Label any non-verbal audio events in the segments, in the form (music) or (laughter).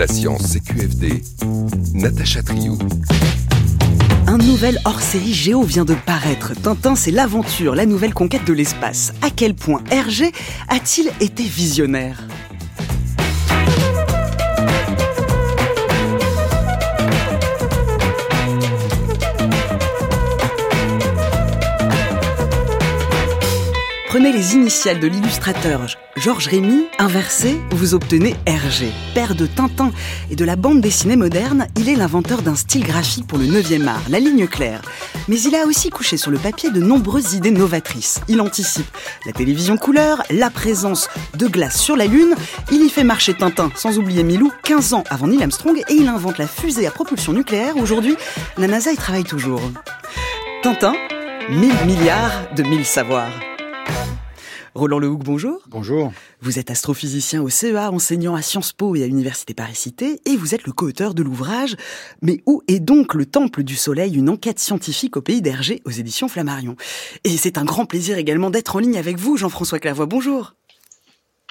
La science CQFD, Natacha Triou. Un nouvel hors-série Géo vient de paraître. Tintin, c'est l'aventure, la nouvelle conquête de l'espace. À quel point Hergé a-t-il été visionnaire? Prenez les initiales de l'illustrateur Georges Rémy, inversé, vous obtenez Hergé. Père de Tintin et de la bande dessinée moderne, il est l'inventeur d'un style graphique pour le 9e art, la ligne claire. Mais il a aussi couché sur le papier de nombreuses idées novatrices. Il anticipe la télévision couleur, la présence de glace sur la Lune, il y fait marcher Tintin, sans oublier Milou, 15 ans avant Neil Armstrong, et il invente la fusée à propulsion nucléaire. Aujourd'hui, la NASA y travaille toujours. Tintin, 1000 milliards de mille savoirs. Roland Lehoucq, bonjour. Bonjour. Vous êtes astrophysicien au CEA, enseignant à Sciences Po et à l'Université Paris-Cité, et vous êtes le co-auteur de l'ouvrage Mais où est donc le Temple du Soleil? Une enquête scientifique au pays d'Hergé aux éditions Flammarion. Et c'est un grand plaisir également d'être en ligne avec vous, Jean-François Clairvoy. Bonjour.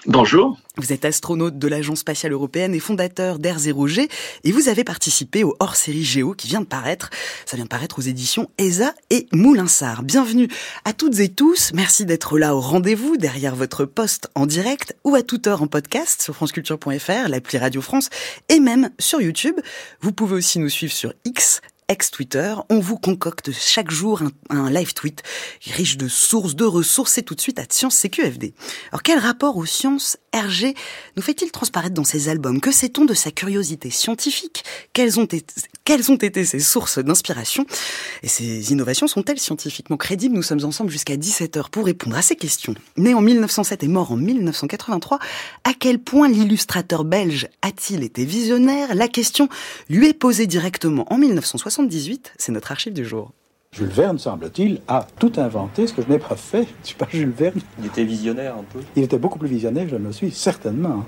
Bonjour. Vous êtes astronaute de l'Agence spatiale européenne et fondateur d'R0G et vous avez participé au hors-série Géo qui vient de paraître. Ça vient de paraître aux éditions ESA et Moulinsart. Bienvenue à toutes et tous. Merci d'être là au rendez-vous derrière votre poste en direct ou à toute heure en podcast sur franceculture.fr, l'appli Radio France et même sur YouTube. Vous pouvez aussi nous suivre sur X ex-Twitter. On vous concocte chaque jour un, live tweet riche de sources, de ressources et tout de suite à Science CQFD. Alors quel rapport aux sciences Hergé nous fait-il transparaître dans ses albums? Que sait-on de sa curiosité scientifique? Quelles ont, été, ses sources d'inspiration? Et ses innovations sont-elles scientifiquement crédibles? Nous sommes ensemble jusqu'à 17h pour répondre à ces questions. Né en 1907 et mort en 1983, à quel point l'illustrateur belge a-t-il été visionnaire? La question lui est posée directement en 1960 c'est notre archive du jour. Jules Verne, semble-t-il, a tout inventé, ce que je n'ai pas fait. Je ne suis pas Jules Verne? Il était visionnaire un peu Il était beaucoup plus visionnaire je ne le suis, certainement.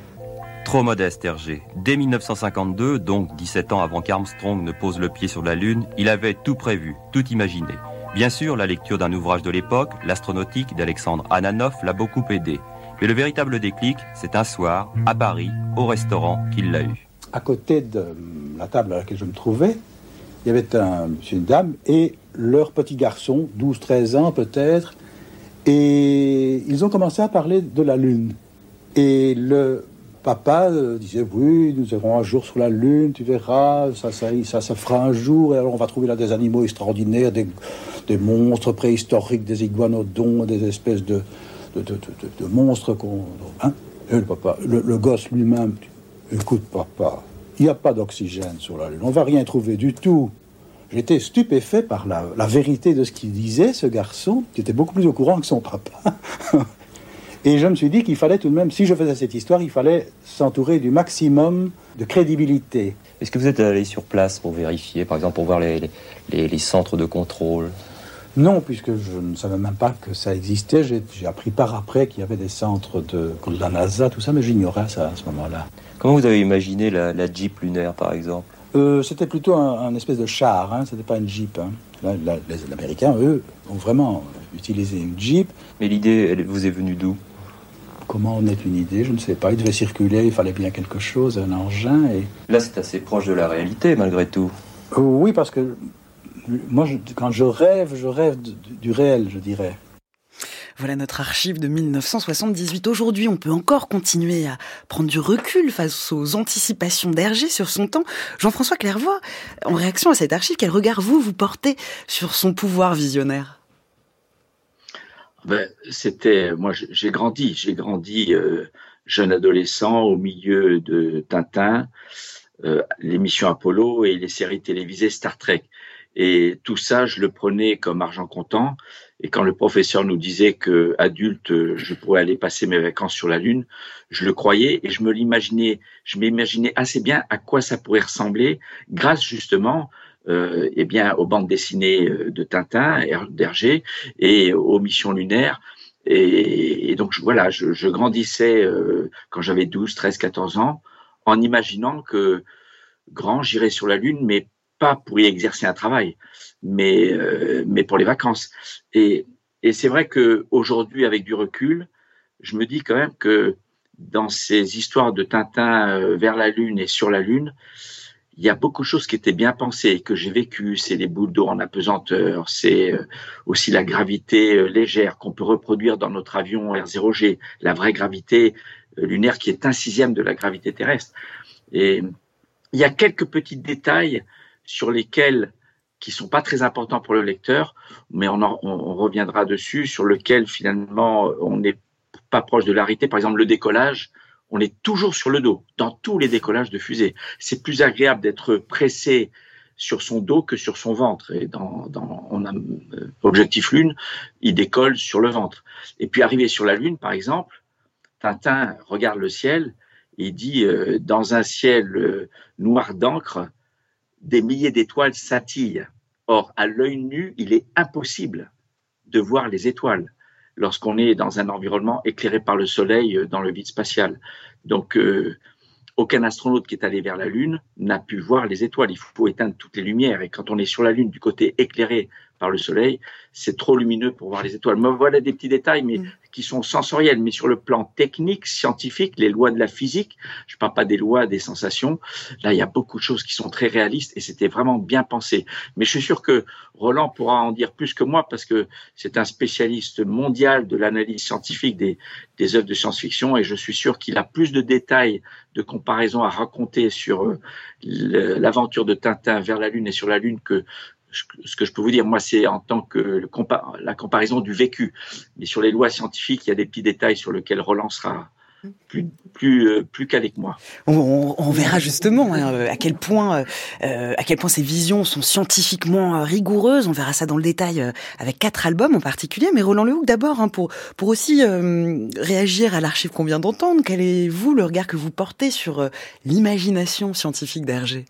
Trop modeste, Hergé. Dès 1952, donc 17 ans avant qu'Armstrong ne pose le pied sur la Lune, il avait tout prévu, tout imaginé. Bien sûr, la lecture d'un ouvrage de l'époque, L'astronautique d'Alexandre Ananoff, l'a beaucoup aidé. Mais le véritable déclic, c'est un soir, à Paris, au restaurant, qu'il l'a eu. À côté de la table à laquelle je me trouvais, il y avait un monsieur, une dame et leur petit garçon, 12-13 ans peut-être, et ils ont commencé à parler de la Lune. Et le papa euh, disait oui, nous irons un jour sur la Lune, tu verras, ça, ça, ça, ça fera un jour, et alors on va trouver là des animaux extraordinaires, des, des monstres préhistoriques, des iguanodons, des espèces de, de, de, de monstres qu'on... Hein et le papa, le, le gosse lui-même, écoute papa, il n'y a pas d'oxygène sur la Lune. On va rien trouver du tout. J'étais stupéfait par la, vérité de ce qu'il disait, ce garçon, qui était beaucoup plus au courant que son papa. (laughs) Et je me suis dit qu'il fallait tout de même, si je faisais cette histoire, il fallait s'entourer du maximum de crédibilité. Est-ce que vous êtes allé sur place pour vérifier, par exemple, pour voir les, les, centres de contrôle? Non, puisque je ne savais même pas que ça existait. J'ai appris par après qu'il y avait des centres de, de la NASA, tout ça, mais j'ignorais ça à ce moment-là. Comment vous avez imaginé la, Jeep lunaire, par exemple? Euh, C'était plutôt un, espèce de char, hein, c'était pas une Jeep. Hein. les Américains, eux, ont vraiment utilisé une Jeep. Mais l'idée, elle vous est venue d'où? Comment en est une idée? Je ne sais pas. Il devait circuler, il fallait bien quelque chose, un engin. Et... Là, c'est assez proche de la réalité, malgré tout. Euh, oui, parce que moi, quand je rêve, je rêve du réel, je dirais. Voilà notre archive de 1978. Aujourd'hui, on peut encore continuer à prendre du recul face aux anticipations d'Hergé sur son temps. Jean-François Clairvoy, en réaction à cette archive, quel regard vous, vous portez sur son pouvoir visionnaire? Ben, C'était, moi j'ai grandi, j'ai grandi euh, jeune adolescent au milieu de Tintin, euh, l'émission Apollo et les séries télévisées Star Trek. Et tout ça, je le prenais comme argent comptant. Et quand le professeur nous disait que adulte, je pourrais aller passer mes vacances sur la Lune, je le croyais et je me l'imaginais, je m'imaginais assez bien à quoi ça pourrait ressembler grâce justement euh, eh bien, aux bandes dessinées euh, de Tintin, d'Hergé et aux missions lunaires. Et, donc voilà, je, je grandissais euh, quand j'avais 12, 13, 14 ans en imaginant que grand, j'irais sur la Lune, mais pas pour y exercer un travail, mais, euh, mais pour les vacances. Et, et c'est vrai que aujourd'hui, avec du recul, je me dis quand même que dans ces histoires de Tintin vers la Lune et sur la Lune, il y a beaucoup de choses qui étaient bien pensées, que j'ai vécues. C'est les boules d'eau en apesanteur, c'est aussi la gravité légère qu'on peut reproduire dans notre avion R0G, la vraie gravité lunaire qui est un sixième de la gravité terrestre. Et il y a quelques petits détails sur lesquels qui sont pas très importants pour le lecteur, mais on, reviendra dessus, sur lequel finalement on n'est pas proche de l'arité. Par exemple, le décollage, on est toujours sur le dos dans tous les décollages de fusée. C'est plus agréable d'être pressé sur son dos que sur son ventre. Et dans, dans euh, objectif lune, il décolle sur le ventre. Et puis arrivé sur la lune, par exemple, Tintin regarde le ciel et dit euh, dans un ciel euh, noir d'encre, des milliers d'étoiles scintillent. Or, à l'œil nu, il est impossible de voir les étoiles lorsqu'on est dans un environnement éclairé par le soleil euh, dans le vide spatial. Donc, euh, aucun astronaute qui est allé vers la Lune n'a pu voir les étoiles. Il faut éteindre toutes les lumières. Et quand on est sur la Lune, du côté éclairé par le soleil, c'est trop lumineux pour voir les étoiles. Mais voilà des petits détails, mais mm. qui sont sensoriels. Mais sur le plan technique, scientifique, les lois de la physique, je parle pas des lois des sensations. Là, il y a beaucoup de choses qui sont très réalistes et c'était vraiment bien pensé. Mais je suis sûr que Roland pourra en dire plus que moi parce que c'est un spécialiste mondial de l'analyse scientifique des, des œuvres de science-fiction et je suis sûr qu'il a plus de détails de comparaison à raconter sur euh, l'aventure de Tintin vers la Lune et sur la Lune que ce que je peux vous dire, moi, c'est en tant que la comparaison du vécu. Mais sur les lois scientifiques, il y a des petits détails sur lesquels Roland sera plus plus euh, moi. On, verra justement hein, à quel point euh, à quel point ces visions sont scientifiquement rigoureuses. On verra ça dans le détail euh, avec quatre albums en particulier. Mais Roland Lehoucq d'abord hein, pour pour aussi réagir à l'archive qu'on vient d'entendre. Quel est vous le regard que vous portez sur l'imagination scientifique d'Hergé?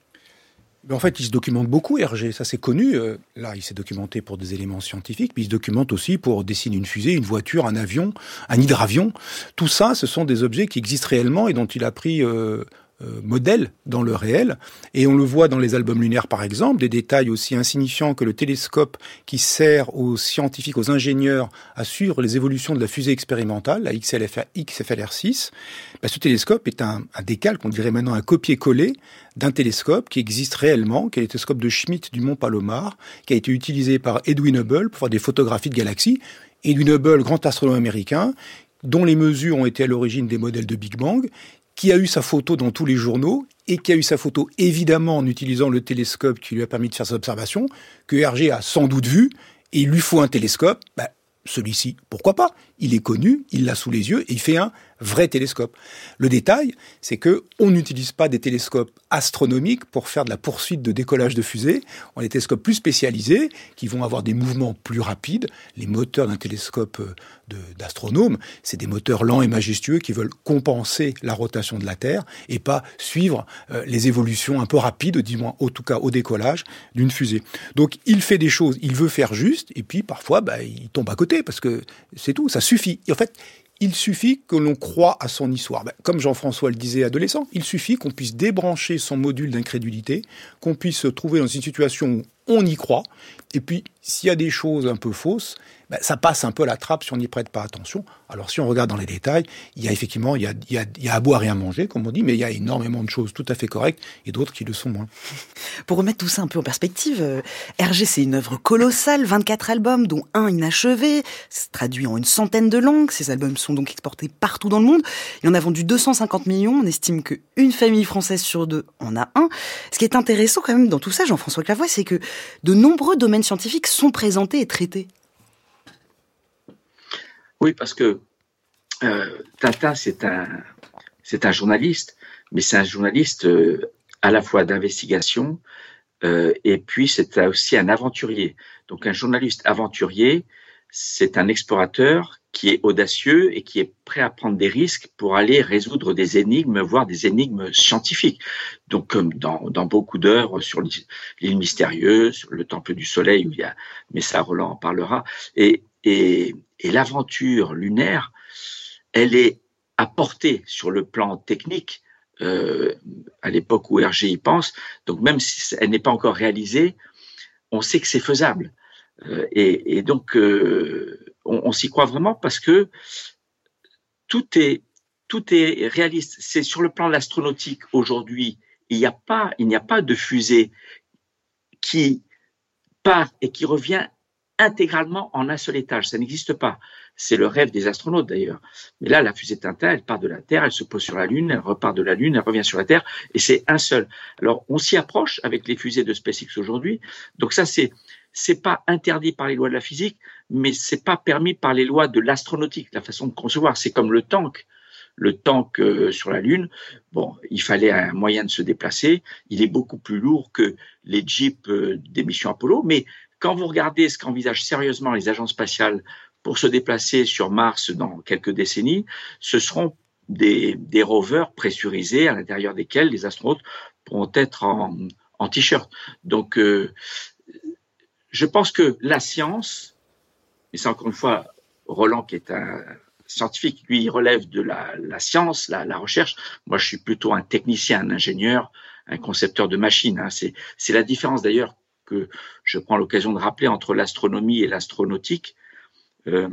En fait, il se documente beaucoup, Hergé, ça c'est connu. Euh, là, il s'est documenté pour des éléments scientifiques, mais il se documente aussi pour dessiner une fusée, une voiture, un avion, un hydravion. Tout ça, ce sont des objets qui existent réellement et dont il a pris euh, modèle dans le réel. Et on le voit dans les albums lunaires, par exemple, des détails aussi insignifiants que le télescope qui sert aux scientifiques, aux ingénieurs à suivre les évolutions de la fusée expérimentale, la XFLR6. Bah, ce télescope est un, un décalque, on dirait maintenant un copier-coller d'un télescope qui existe réellement, qui est le télescope de Schmidt du Mont Palomar, qui a été utilisé par Edwin Hubble pour faire des photographies de galaxies. Edwin Hubble, grand astronome américain, dont les mesures ont été à l'origine des modèles de Big Bang, qui a eu sa photo dans tous les journaux et qui a eu sa photo évidemment en utilisant le télescope qui lui a permis de faire ses observations, que Hergé a sans doute vu, et il lui faut un télescope, bah, celui-ci, pourquoi pas? Il est connu, il l'a sous les yeux, et il fait un vrai télescope. Le détail, c'est que on n'utilise pas des télescopes astronomiques pour faire de la poursuite de décollage de fusées. On a des télescopes plus spécialisés qui vont avoir des mouvements plus rapides. Les moteurs d'un télescope euh, d'astronome, c'est des moteurs lents et majestueux qui veulent compenser la rotation de la Terre et pas suivre euh, les évolutions un peu rapides, du moins en tout cas au décollage d'une fusée. Donc il fait des choses, il veut faire juste, et puis parfois bah, il tombe à côté parce que c'est tout, ça suffit. Et en fait, il suffit que l'on croit à son histoire. Ben, comme Jean-François le disait adolescent, il suffit qu'on puisse débrancher son module d'incrédulité, qu'on puisse se trouver dans une situation où on y croit, et puis s'il y a des choses un peu fausses, ben, ça passe un peu la trappe si on n'y prête pas attention. Alors si on regarde dans les détails, il y a effectivement, il y a, il y a, à boire et à manger, comme on dit, mais il y a énormément de choses tout à fait correctes et d'autres qui le sont moins. (laughs) Pour remettre tout ça un peu en perspective, euh, Hergé, c'est une œuvre colossale, 24 albums, dont un inachevé, traduit en une centaine de langues. Ces albums sont donc exportés partout dans le monde. Il en a vendu 250 millions. On estime qu'une famille française sur deux en a un. Ce qui est intéressant quand même dans tout ça, Jean-François Clavois, c'est que de nombreux domaines scientifiques sont présentés et traités. Oui, parce que euh, Tintin, c'est un, un journaliste, mais c'est un journaliste euh, à la fois d'investigation euh, et puis c'est aussi un aventurier. Donc un journaliste aventurier, c'est un explorateur qui est audacieux et qui est prêt à prendre des risques pour aller résoudre des énigmes, voire des énigmes scientifiques. Donc, comme dans, dans beaucoup d'œuvres sur l'île mystérieuse, le Temple du Soleil, où il y a, mais ça Roland en parlera, et, et, et l'aventure lunaire, elle est apportée sur le plan technique euh, à l'époque où Hergé y pense. Donc même si elle n'est pas encore réalisée, on sait que c'est faisable. Euh, et, et, donc euh, on, s'y croit vraiment parce que tout est tout est réaliste. C'est sur le plan de l'astronautique aujourd'hui, il n'y a pas, il n'y a pas de fusée qui part et qui revient intégralement en un seul étage. Ça n'existe pas. C'est le rêve des astronautes d'ailleurs. Mais là, la fusée Tintin, elle part de la Terre, elle se pose sur la Lune, elle repart de la Lune, elle revient sur la Terre, et c'est un seul. Alors, on s'y approche avec les fusées de SpaceX aujourd'hui. Donc ça, c'est c'est pas interdit par les lois de la physique, mais c'est pas permis par les lois de l'astronautique, la façon de concevoir. C'est comme le tank. Le tank euh, sur la Lune, bon, il fallait un moyen de se déplacer. Il est beaucoup plus lourd que les jeeps euh, des missions Apollo, mais quand vous regardez ce qu'envisagent sérieusement les agences spatiales pour se déplacer sur Mars dans quelques décennies, ce seront des, des rovers pressurisés à l'intérieur desquels les astronautes pourront être en, en t-shirt. Donc, euh, je pense que la science, et c'est encore une fois Roland qui est un scientifique, lui, il relève de la, la science, la, la, recherche. Moi, je suis plutôt un technicien, un ingénieur, un concepteur de machines. Hein. C'est la différence d'ailleurs que je prends l'occasion de rappeler entre l'astronomie et l'astronautique. Euh,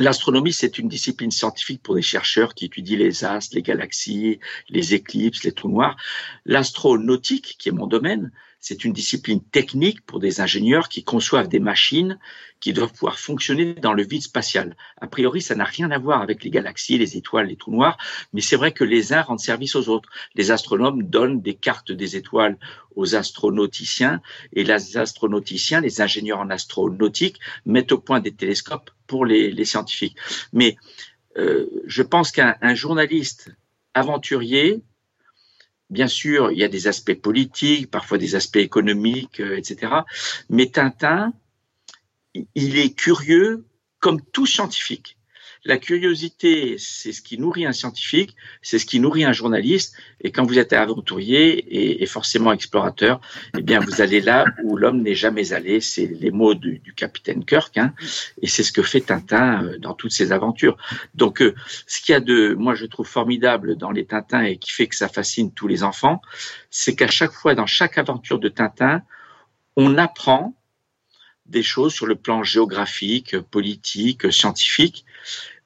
L'astronomie, c'est une discipline scientifique pour des chercheurs qui étudient les astres, les galaxies, les éclipses, les trous noirs. L'astronautique, qui est mon domaine, c'est une discipline technique pour des ingénieurs qui conçoivent des machines qui doivent pouvoir fonctionner dans le vide spatial. A priori, ça n'a rien à voir avec les galaxies, les étoiles, les trous noirs, mais c'est vrai que les uns rendent service aux autres. Les astronomes donnent des cartes des étoiles aux astronauticiens et les astronauticiens, les ingénieurs en astronautique, mettent au point des télescopes pour les, scientifiques. Mais euh, je pense qu'un journaliste aventurier Bien sûr, il y a des aspects politiques, parfois des aspects économiques, euh, etc. Mais Tintin, il est curieux comme tout scientifique. La curiosité, c'est ce qui nourrit un scientifique, c'est ce qui nourrit un journaliste. Et quand vous êtes aventurier et, forcément explorateur, eh bien, vous allez là où l'homme n'est jamais allé. C'est les mots du, capitaine Kirk, hein, et c'est ce que fait Tintin euh, dans toutes ses aventures. Donc, euh, ce qu'il y a de, moi, je trouve formidable dans les Tintins et qui fait que ça fascine tous les enfants, c'est qu'à chaque fois, dans chaque aventure de Tintin, on apprend des choses sur le plan géographique, politique, scientifique,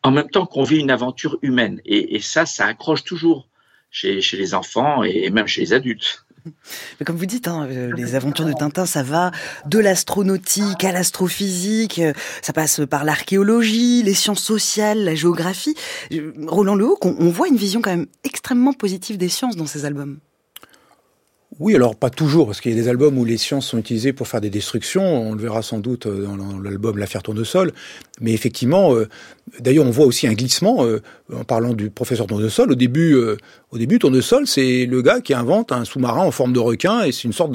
en même temps qu'on vit une aventure humaine. Et, ça, ça accroche toujours chez, les enfants et même chez les adultes. Mais comme vous dites, hein, euh, les aventures de Tintin, ça va de l'astronautique à l'astrophysique, euh, ça passe par l'archéologie, les sciences sociales, la géographie. Euh, Roland Lehoucq, on voit une vision quand même extrêmement positive des sciences dans ces albums. Oui, alors pas toujours, parce qu'il y a des albums où les sciences sont utilisées pour faire des destructions. On le verra sans doute euh, dans l'album L'affaire Tournesol. Mais effectivement, euh, d'ailleurs, on voit aussi un glissement euh, en parlant du professeur Tournesol. Au début, au début, Tournesol, c'est le gars qui invente un sous-marin en forme de requin, et c'est une sorte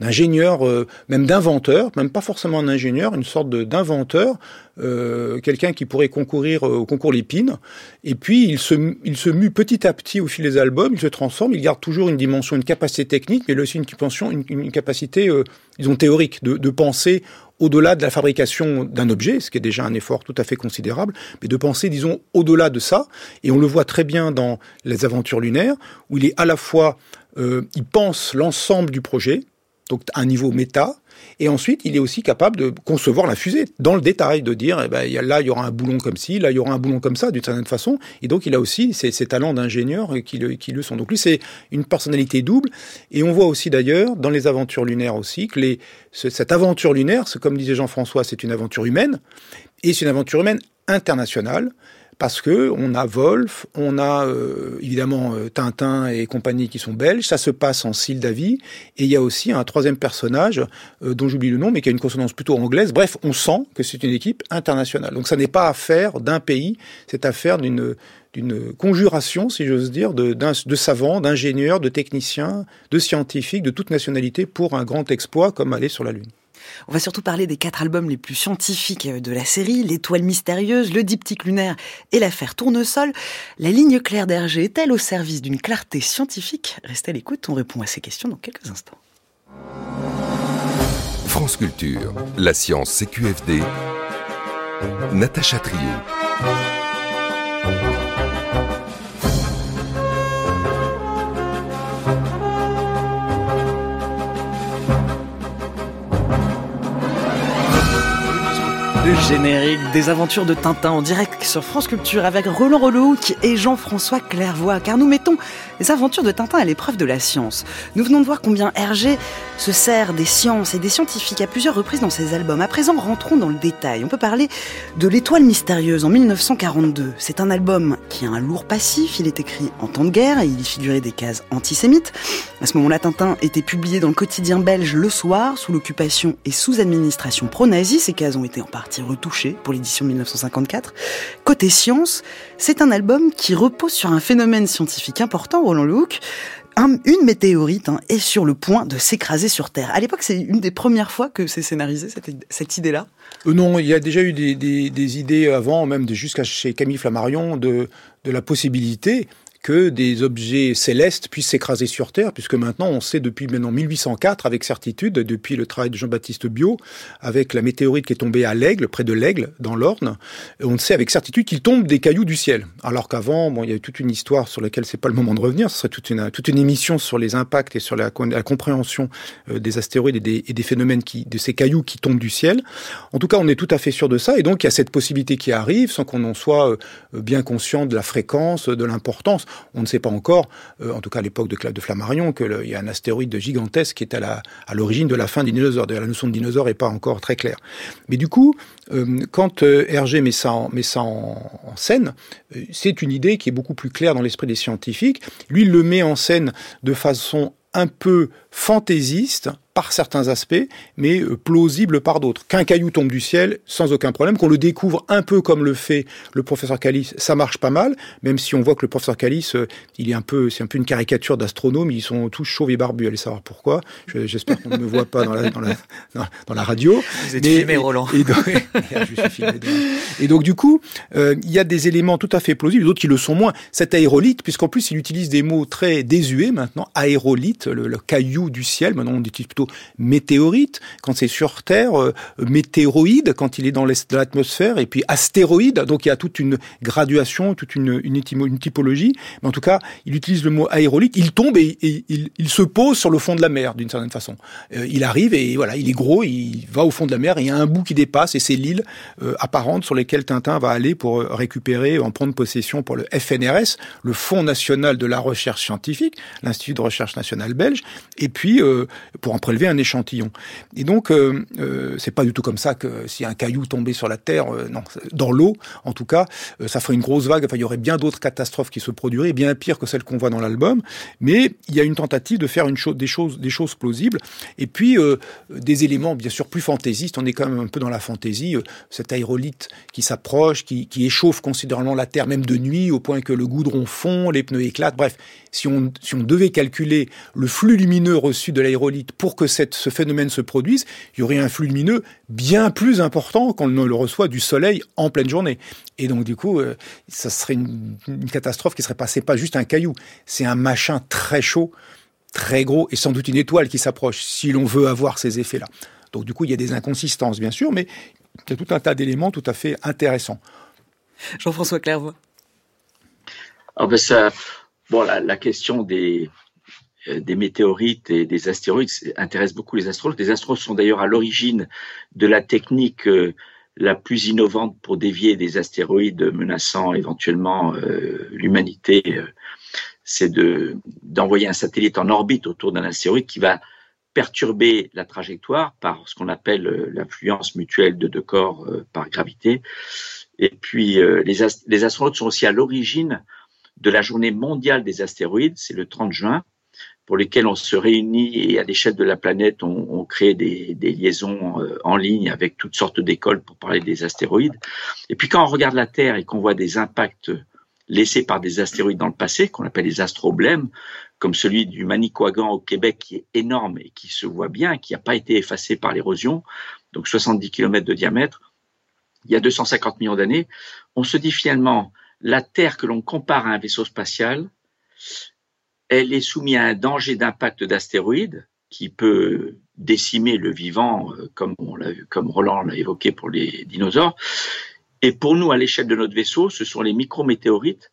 d'ingénieur, même d'inventeur, même pas forcément un ingénieur, une sorte d'inventeur euh, quelqu'un qui pourrait concourir euh, au concours Lépine. Et puis, il se, il se mue petit à petit au fil des albums, il se transforme, il garde toujours une dimension, une capacité technique, mais aussi une, une, capacité, euh, disons, théorique, de, de penser au-delà de la fabrication d'un objet, ce qui est déjà un effort tout à fait considérable, mais de penser, disons, au-delà de ça. Et on le voit très bien dans les aventures lunaires, où il est à la fois, il pense l'ensemble du projet, donc à un niveau méta, et ensuite, il est aussi capable de concevoir la fusée dans le détail, de dire, eh ben, là, il y aura un boulon comme ci, là, il y aura un boulon comme ça, d'une certaine façon. Et donc, il a aussi ces, talents d'ingénieur qui le, qui le sont. Donc, lui, c'est une personnalité double. Et on voit aussi, d'ailleurs, dans les aventures lunaires aussi, que les, cette aventure lunaire, comme disait Jean-François, c'est une aventure humaine. Et c'est une aventure humaine internationale parce que on a Wolf, on a euh, évidemment euh, Tintin et compagnie qui sont belges, ça se passe en Sildavie, et il y a aussi un troisième personnage euh, dont j'oublie le nom, mais qui a une consonance plutôt anglaise. Bref, on sent que c'est une équipe internationale. Donc ça n'est pas affaire d'un pays, c'est affaire d'une d'une conjuration, si j'ose dire, de, de savants, d'ingénieurs, de techniciens, de scientifiques, de toute nationalité pour un grand exploit comme aller sur la Lune. On va surtout parler des quatre albums les plus scientifiques de la série, L'étoile mystérieuse, Le diptyque lunaire et l'affaire Tournesol. La ligne claire d'Hergé est-elle au service d'une clarté scientifique? Restez à l'écoute, on répond à ces questions dans quelques instants. France Culture, la science CQFD, Natacha Trio. Générique des aventures de Tintin en direct sur France Culture avec Roland Relouc et Jean-François Clairvoy, car nous mettons les aventures de Tintin à l'épreuve de la science. Nous venons de voir combien Hergé se sert des sciences et des scientifiques à plusieurs reprises dans ses albums. À présent, rentrons dans le détail. On peut parler de L'étoile mystérieuse en 1942. C'est un album qui a un lourd passif. Il est écrit en temps de guerre et il y figurait des cases antisémites. À ce moment-là, Tintin était publié dans le quotidien belge Le Soir, sous l'occupation et sous administration pro-nazie. Ces cases ont été en partie retouchées pour l'édition 1954. Côté science, c'est un album qui repose sur un phénomène scientifique important, Roland Luc, une météorite hein, est sur le point de s'écraser sur Terre. À l'époque, c'est une des premières fois que c'est scénarisé, cette, idée-là euh, Non, il y a déjà eu des, idées avant, même jusqu'à chez Camille Flammarion, de, de la possibilité que des objets célestes puissent s'écraser sur Terre, puisque maintenant on sait depuis maintenant 1804 avec certitude, depuis le travail de Jean-Baptiste Biot, avec la météorite qui est tombée à l'Aigle, près de l'Aigle, dans l'Orne, on sait avec certitude qu'il tombe des cailloux du ciel. Alors qu'avant, bon, il y a eu toute une histoire sur laquelle c'est pas le moment de revenir, ce serait toute une, émission sur les impacts et sur la, compréhension euh, des astéroïdes et des, phénomènes de ces cailloux qui tombent du ciel. En tout cas, on est tout à fait sûr de ça, et donc il y a cette possibilité qui arrive sans qu'on en soit euh, bien conscient de la fréquence, de l'importance. On ne sait pas encore, euh, en tout cas à l'époque de de Flammarion, qu'il y a un astéroïde gigantesque qui est à l'origine de la fin des dinosaures. D'ailleurs, la notion de dinosaure n'est pas encore très claire. Mais du coup, euh, quand euh, Hergé met ça en, met ça en, en scène, c'est une idée qui est beaucoup plus claire dans l'esprit des scientifiques. Lui, il le met en scène de façon un peu fantaisiste, par certains aspects, mais euh, plausible par d'autres. Qu'un caillou tombe du ciel, sans aucun problème, qu'on le découvre un peu comme le fait le professeur Calice, ça marche pas mal, même si on voit que le professeur Calice, euh, il est un peu, c'est un peu une caricature d'astronome, ils sont tous chauves et barbus, allez savoir pourquoi. J'espère qu'on ne me voit pas dans la, dans la, dans, la radio. Vous êtes filmé, Roland. Et, donc, (laughs) et donc, du coup, euh, il y a des éléments tout à fait plausibles, d'autres qui le sont moins. Cet aérolite, puisqu'en plus il utilise des mots très désuets maintenant, aérolite, le, le caillou du ciel, maintenant on utilise plutôt météorite quand c'est sur Terre, euh, météoroïde quand il est dans l'atmosphère, et puis astéroïde. Donc il y a toute une graduation, toute une, typologie. Mais en tout cas, il utilise le mot aérolite. Il tombe et, il, se pose sur le fond de la mer d'une certaine façon. Euh, il arrive et voilà, il est gros, il va au fond de la mer. Et il y a un bout qui dépasse et c'est l'île euh, apparente sur laquelle Tintin va aller pour récupérer, en prendre possession pour le FNRS, le Fonds national de la recherche scientifique, l'Institut de recherche nationale belge, et puis pour en prélever un échantillon. Et donc, euh, euh, c'est pas du tout comme ça que si un caillou tombait sur la Terre, euh, non, dans l'eau, en tout cas, euh, ça ferait une grosse vague. Enfin, il y aurait bien d'autres catastrophes qui se produiraient, bien pire que celles qu'on voit dans l'album. Mais il y a une tentative de faire une des choses, des choses plausibles. Et puis des éléments, bien sûr, plus fantaisistes. On est quand même un peu dans la fantaisie. cet aérolite qui s'approche, qui, qui échauffe considérablement la Terre, même de nuit, au point que le goudron fond, les pneus éclatent. Bref, si on, si on devait calculer le flux lumineux reçu de l'aérolite pour que cette, ce phénomène se produise, il y aurait un flux lumineux bien plus important qu'on ne le reçoit du Soleil en pleine journée. Et donc, du coup, euh, ça serait une, catastrophe qui serait passée pas juste un caillou, c'est un machin très chaud, très gros, et sans doute une étoile qui s'approche, si l'on veut avoir ces effets-là. Donc, du coup, il y a des inconsistances, bien sûr, mais il y a tout un tas d'éléments tout à fait intéressants. Jean-François Clairvoy. Ah ben ça, bon, la question des, des météorites et des astéroïdes intéressent beaucoup les astronautes. Les astronautes sont d'ailleurs à l'origine de la technique euh, la plus innovante pour dévier des astéroïdes menaçant éventuellement euh, l'humanité. C'est de d'envoyer un satellite en orbite autour d'un astéroïde qui va perturber la trajectoire par ce qu'on appelle l'influence mutuelle de deux corps par gravité. Et puis les, les astronautes sont aussi à l'origine de la journée mondiale des astéroïdes, c'est le 30 juin, pour lesquels on se réunit et à l'échelle de la planète, on, crée des, liaisons euh, en ligne avec toutes sortes d'écoles pour parler des astéroïdes. Et puis quand on regarde la Terre et qu'on voit des impacts laissés par des astéroïdes dans le passé, qu'on appelle les astroblèmes, comme celui du Manicouagan au Québec, qui est énorme et qui se voit bien, qui n'a pas été effacé par l'érosion, donc 70 km de diamètre, il y a 250 millions d'années, on se dit finalement, la Terre que l'on compare à un vaisseau spatial, elle est soumise à un danger d'impact d'astéroïdes qui peut décimer le vivant, euh, comme, Roland l'a évoqué pour les dinosaures. Et pour nous, à l'échelle de notre vaisseau, ce sont les micrométéorites,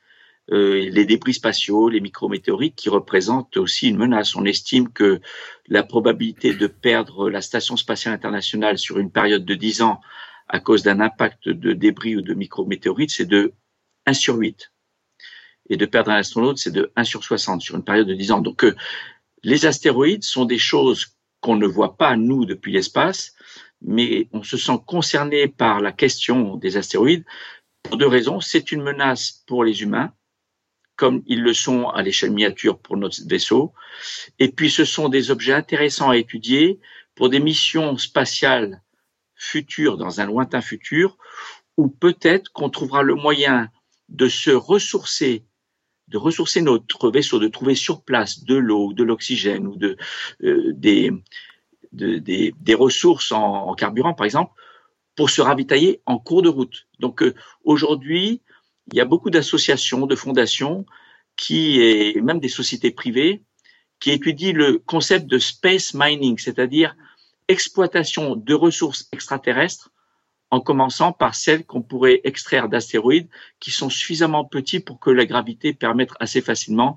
euh, les débris spatiaux, les micrométéorites qui représentent aussi une menace. On estime que la probabilité de perdre la Station spatiale internationale sur une période de 10 ans à cause d'un impact de débris ou de micrométéorites, c'est de 1 sur 8. Et de perdre un astronaute, c'est de 1 sur 60 sur une période de 10 ans. Donc, euh, les astéroïdes sont des choses qu'on ne voit pas, nous, depuis l'espace, mais on se sent concerné par la question des astéroïdes pour deux raisons. C'est une menace pour les humains, comme ils le sont à l'échelle miniature pour notre vaisseau. Et puis, ce sont des objets intéressants à étudier pour des missions spatiales futures, dans un lointain futur, où peut-être qu'on trouvera le moyen de se ressourcer de ressourcer notre vaisseau, de trouver sur place de l'eau, de l'oxygène ou de, euh, des, des, des, ressources en, carburant, par exemple, pour se ravitailler en cours de route. Donc euh, aujourd'hui, il y a beaucoup d'associations, de fondations, qui et même des sociétés privées, qui étudient le concept de space mining, c'est-à-dire exploitation de ressources extraterrestres en commençant par celles qu'on pourrait extraire d'astéroïdes qui sont suffisamment petits pour que la gravité permette assez facilement,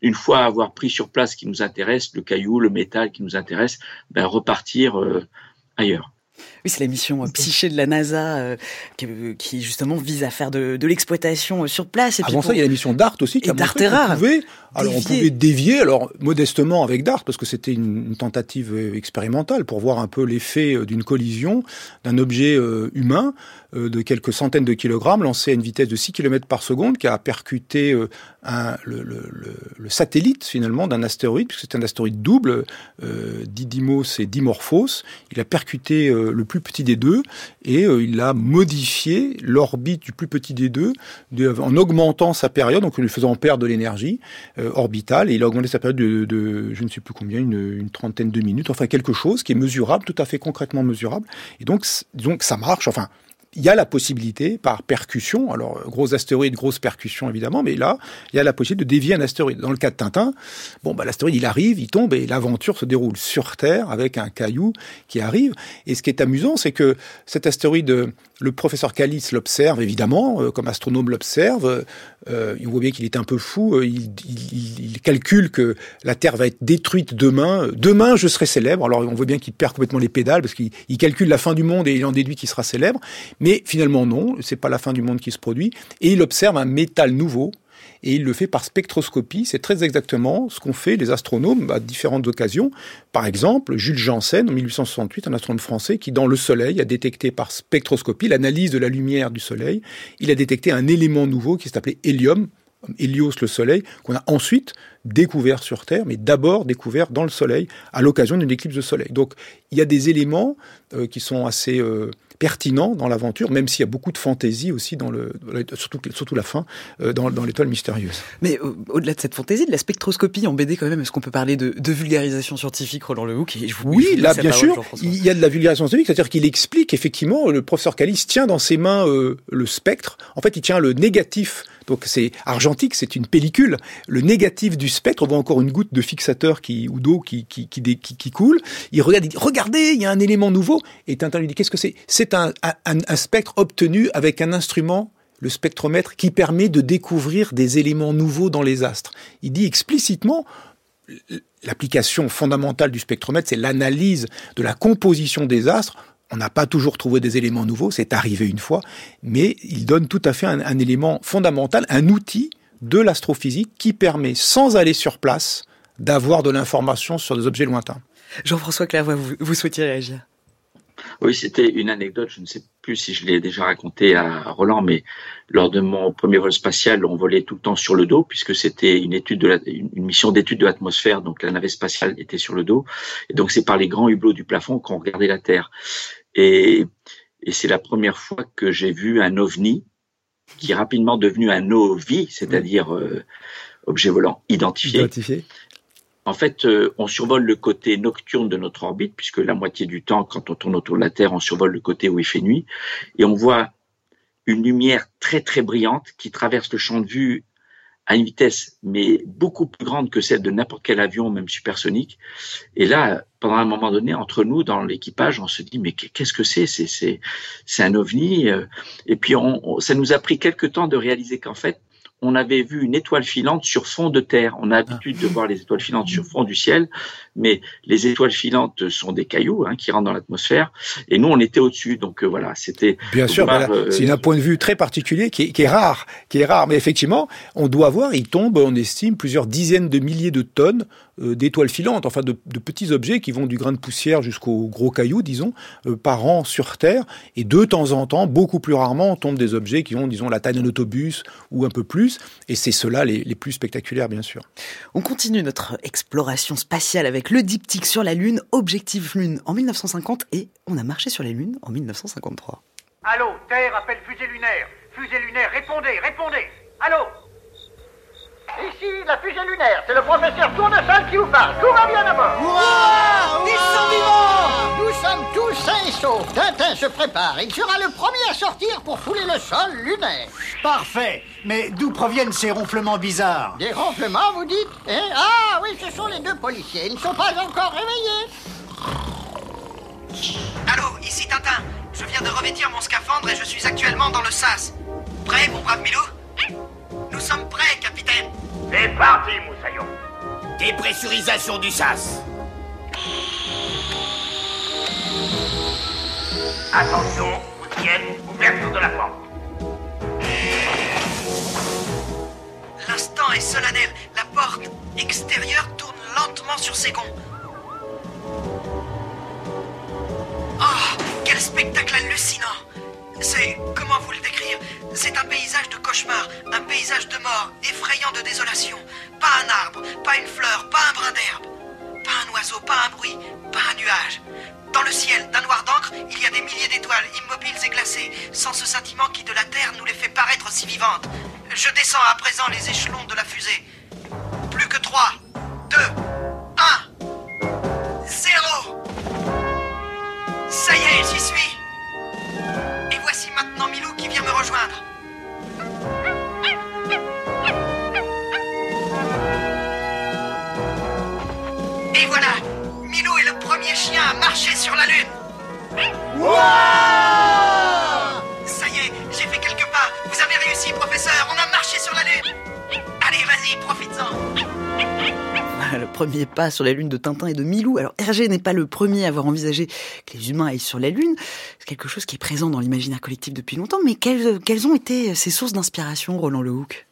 une fois avoir pris sur place ce qui nous intéresse, le caillou, le métal qui nous intéresse, ben repartir euh, ailleurs. Oui, c'est la mission euh, Psyché de la NASA euh, qui, justement vise à faire de, l'exploitation sur place. Et Avant ça, il y a la mission DART aussi qui a montré alors on pouvait dévier, alors modestement avec DART parce que c'était une, tentative expérimentale pour voir un peu l'effet d'une collision d'un objet humain euh, de quelques centaines de kilogrammes lancé à une vitesse de 6 km par seconde qui a percuté euh, un, le, le, le, satellite finalement d'un astéroïde, puisque c'est un astéroïde double, euh, Didymos et Dimorphos. Il a percuté euh, le plus petit des deux et il a modifié l'orbite du plus petit des deux en augmentant sa période, donc en lui faisant perdre de l'énergie orbitale. Et il a augmenté sa période de, je ne sais plus combien, une, une, trentaine de minutes, enfin quelque chose qui est mesurable, tout à fait concrètement mesurable. Et donc, donc ça marche. Enfin, il y a la possibilité, par percussion, alors gros astéroïde, grosse percussion évidemment, mais là, il y a la possibilité de dévier un astéroïde. Dans le cas de Tintin, bon, bah, l'astéroïde, il arrive, il tombe et l'aventure se déroule sur Terre avec un caillou qui arrive. Et ce qui est amusant, c'est que cet astéroïde, le professeur Calice l'observe évidemment, euh, comme astronome l'observe, euh, il voit bien qu'il est un peu fou, euh, il, il, il, calcule que la Terre va être détruite demain. Demain, je serai célèbre. Alors on voit bien qu'il perd complètement les pédales parce qu'il calcule la fin du monde et il en déduit qu'il sera célèbre. Mais finalement non, c'est pas la fin du monde qui se produit. Et il observe un métal nouveau et il le fait par spectroscopie. C'est très exactement ce qu'ont fait les astronomes à différentes occasions. Par exemple, Jules Janssen, en 1868, un astronome français qui, dans le Soleil, a détecté par spectroscopie l'analyse de la lumière du Soleil. Il a détecté un élément nouveau qui s'appelait hélium, Hélios le Soleil, qu'on a ensuite découvert sur Terre, mais d'abord découvert dans le Soleil à l'occasion d'une éclipse de Soleil. Donc il y a des éléments euh, qui sont assez euh, pertinent dans l'aventure, même s'il y a beaucoup de fantaisie aussi dans le, surtout, surtout la fin, euh, dans, dans l'étoile mystérieuse. Mais euh, au-delà de cette fantaisie, de la spectroscopie en BD quand même, est-ce qu'on peut parler de, de vulgarisation scientifique, Roland Lehoux Oui, là, bien sûr, il y a de la vulgarisation scientifique, c'est-à-dire qu'il explique effectivement, le professeur Calice tient dans ses mains euh, le spectre. En fait, il tient le négatif donc c'est argentique, c'est une pellicule. Le négatif du spectre, on voit encore une goutte de fixateur ou d'eau qui, coule. Il regarde, il dit, regardez, il y a un élément nouveau. Et Tintin lui dit, qu'est-ce que c'est? C'est un spectre obtenu avec un instrument le spectromètre qui permet de découvrir des éléments nouveaux dans les astres. Il dit explicitement, l'application fondamentale du spectromètre, c'est l'analyse de la composition des astres on n'a pas toujours trouvé des éléments nouveaux, c'est arrivé une fois, mais il donne tout à fait un, élément fondamental, un outil de l'astrophysique qui permet, sans aller sur place, d'avoir de l'information sur des objets lointains. Jean-François Clairvoy, vous, vous souhaitiez réagir? Oui, c'était une anecdote, je ne sais plus si je l'ai déjà raconté à Roland, mais lors de mon premier vol spatial, on volait tout le temps sur le dos, puisque c'était une étude de la, une mission d'étude de l'atmosphère, donc la navette spatiale était sur le dos, et donc c'est par les grands hublots du plafond qu'on regardait la Terre. Et, et c'est la première fois que j'ai vu un ovni qui est rapidement devenu un OVI, c'est-à-dire euh, objet volant identifié. identifié. En fait, euh, on survole le côté nocturne de notre orbite, puisque la moitié du temps, quand on tourne autour de la Terre, on survole le côté où il fait nuit, et on voit une lumière très très brillante qui traverse le champ de vue à une vitesse mais beaucoup plus grande que celle de n'importe quel avion, même supersonique. Et là, pendant un moment donné, entre nous, dans l'équipage, on se dit mais qu'est-ce que c'est? C'est c'est c'est un ovni. Euh. Et puis on, ça nous a pris quelque temps de réaliser qu'en fait, on avait vu une étoile filante sur fond de terre. On a ah. l'habitude de voir les étoiles filantes sur fond du ciel, mais les étoiles filantes sont des cailloux hein, qui rentrent dans l'atmosphère, et nous on était au-dessus. Donc euh, voilà, c'était bien sûr. Euh, c'est un point de vue très particulier qui est, qui est, rare, qui est rare. Mais effectivement, on doit voir, il tombe, on estime plusieurs dizaines de milliers de tonnes d'étoiles filantes, enfin de, petits objets qui vont du grain de poussière jusqu'au gros caillou, disons, euh, par an sur Terre. Et de temps en temps, beaucoup plus rarement, tombent des objets qui ont, disons, la taille d'un autobus ou un peu plus. Et c'est ceux-là les, les, plus spectaculaires, bien sûr. On continue notre exploration spatiale avec le diptyque sur la Lune, Objectif Lune en 1950 et on a marché sur la Lune en 1953. Allô, Terre appelle fusée lunaire. Fusée lunaire, répondez, répondez. Allô Ici, la fusée lunaire. C'est le professeur Tournesol qui vous parle. Tout va bien d'abord. Wow Ils sont vivants Nous sommes tous sains et saufs. Tintin se prépare. Il sera le premier à sortir pour fouler le sol lunaire. Parfait. Mais d'où proviennent ces ronflements bizarres? Des ronflements, vous dites hein? Ah oui, ce sont les deux policiers. Ils ne sont pas encore réveillés. Allô, ici Tintin. Je viens de revêtir mon scaphandre et je suis actuellement dans le SAS. Prêt, mon brave Milou? Nous sommes prêts, capitaine. C'est parti, Moussaillon. Dépressurisation du sas. Attention, tienne, ouverture de la porte. L'instant est solennel. La porte extérieure tourne lentement sur ses gonds. Oh, quel spectacle hallucinant C'est... comment vous le décrire? C'est un paysage de cauchemar, un paysage de mort, effrayant de désolation. Pas un arbre, pas une fleur, pas un brin d'herbe. Pas un oiseau, pas un bruit, pas un nuage. Dans le ciel, d'un noir d'encre, il y a des milliers d'étoiles, immobiles et glacées, sans ce sentiment qui de la Terre nous les fait paraître si vivantes. Je descends à présent les échelons de la fusée. Plus que trois, deux, un, zéro. Ça y est, j'y suis. Et voici maintenant Milou qui vient me rejoindre. Et voilà, Milou est le premier chien à marcher sur la Lune. Ça y est, j'ai fait quelques pas. Vous avez réussi, professeur. On a marché sur la Lune. Allez, vas-y, profites-en (laughs) le premier pas sur la Lune de Tintin et de Milou. Alors Hergé n'est pas le premier à avoir envisagé que les humains aillent sur la Lune. C'est quelque chose qui est présent dans l'imaginaire collectif depuis longtemps. Mais quelles, ont été ces sources d'inspiration, Roland Lehoucq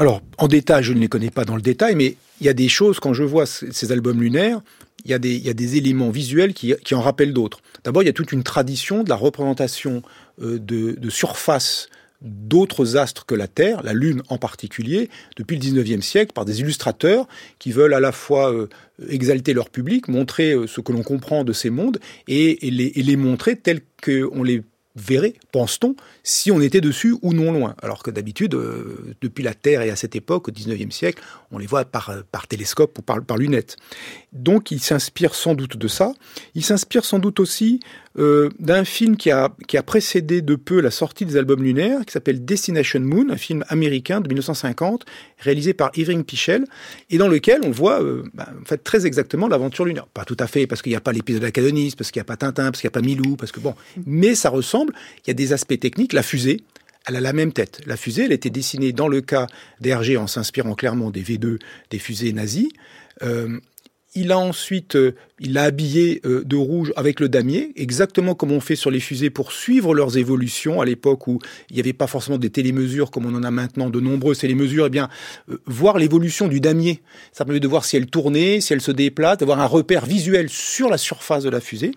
alors, en détail, je ne les connais pas dans le détail, mais il y a des choses, quand je vois ces albums lunaires, il y a des, éléments visuels qui, en rappellent d'autres. D'abord, il y a toute une tradition de la représentation euh, de surface d'autres astres que la Terre, la Lune en particulier, depuis le 19e siècle, par des illustrateurs qui veulent à la fois euh, exalter leur public, montrer euh, ce que l'on comprend de ces mondes et, les, montrer tels qu'on les verrait, pense-t-on, si on était dessus ou non loin. Alors que d'habitude, euh, depuis la Terre et à cette époque, au XIXe siècle, on les voit par, par télescope ou par, par lunettes. Donc il s'inspire sans doute de ça. Il s'inspire sans doute aussi euh, d'un film qui a, qui a précédé de peu la sortie des albums lunaires, qui s'appelle Destination Moon, un film américain de 1950, réalisé par Irving Pichel, et dans lequel on voit bah, en fait, très exactement l'aventure lunaire. Pas tout à fait, parce qu'il n'y a pas l'épisode Acadonis, parce qu'il n'y a pas Tintin, parce qu'il n'y a pas Milou, parce que bon, mais ça ressemble, il y a des aspects techniques, la fusée, elle a la même tête. La fusée, elle était dessinée dans le cas d'Hergé en s'inspirant clairement des V2, des fusées nazies. Euh, il a ensuite, euh, il l'a habillé euh, de rouge avec le damier, exactement comme on fait sur les fusées pour suivre leurs évolutions à l'époque où il n'y avait pas forcément des télémesures comme on en a maintenant de nombreuses télémesures. Eh bien, euh, voir l'évolution du damier, ça permet de voir si elle tournait, si elle se déplace, d'avoir un repère visuel sur la surface de la fusée.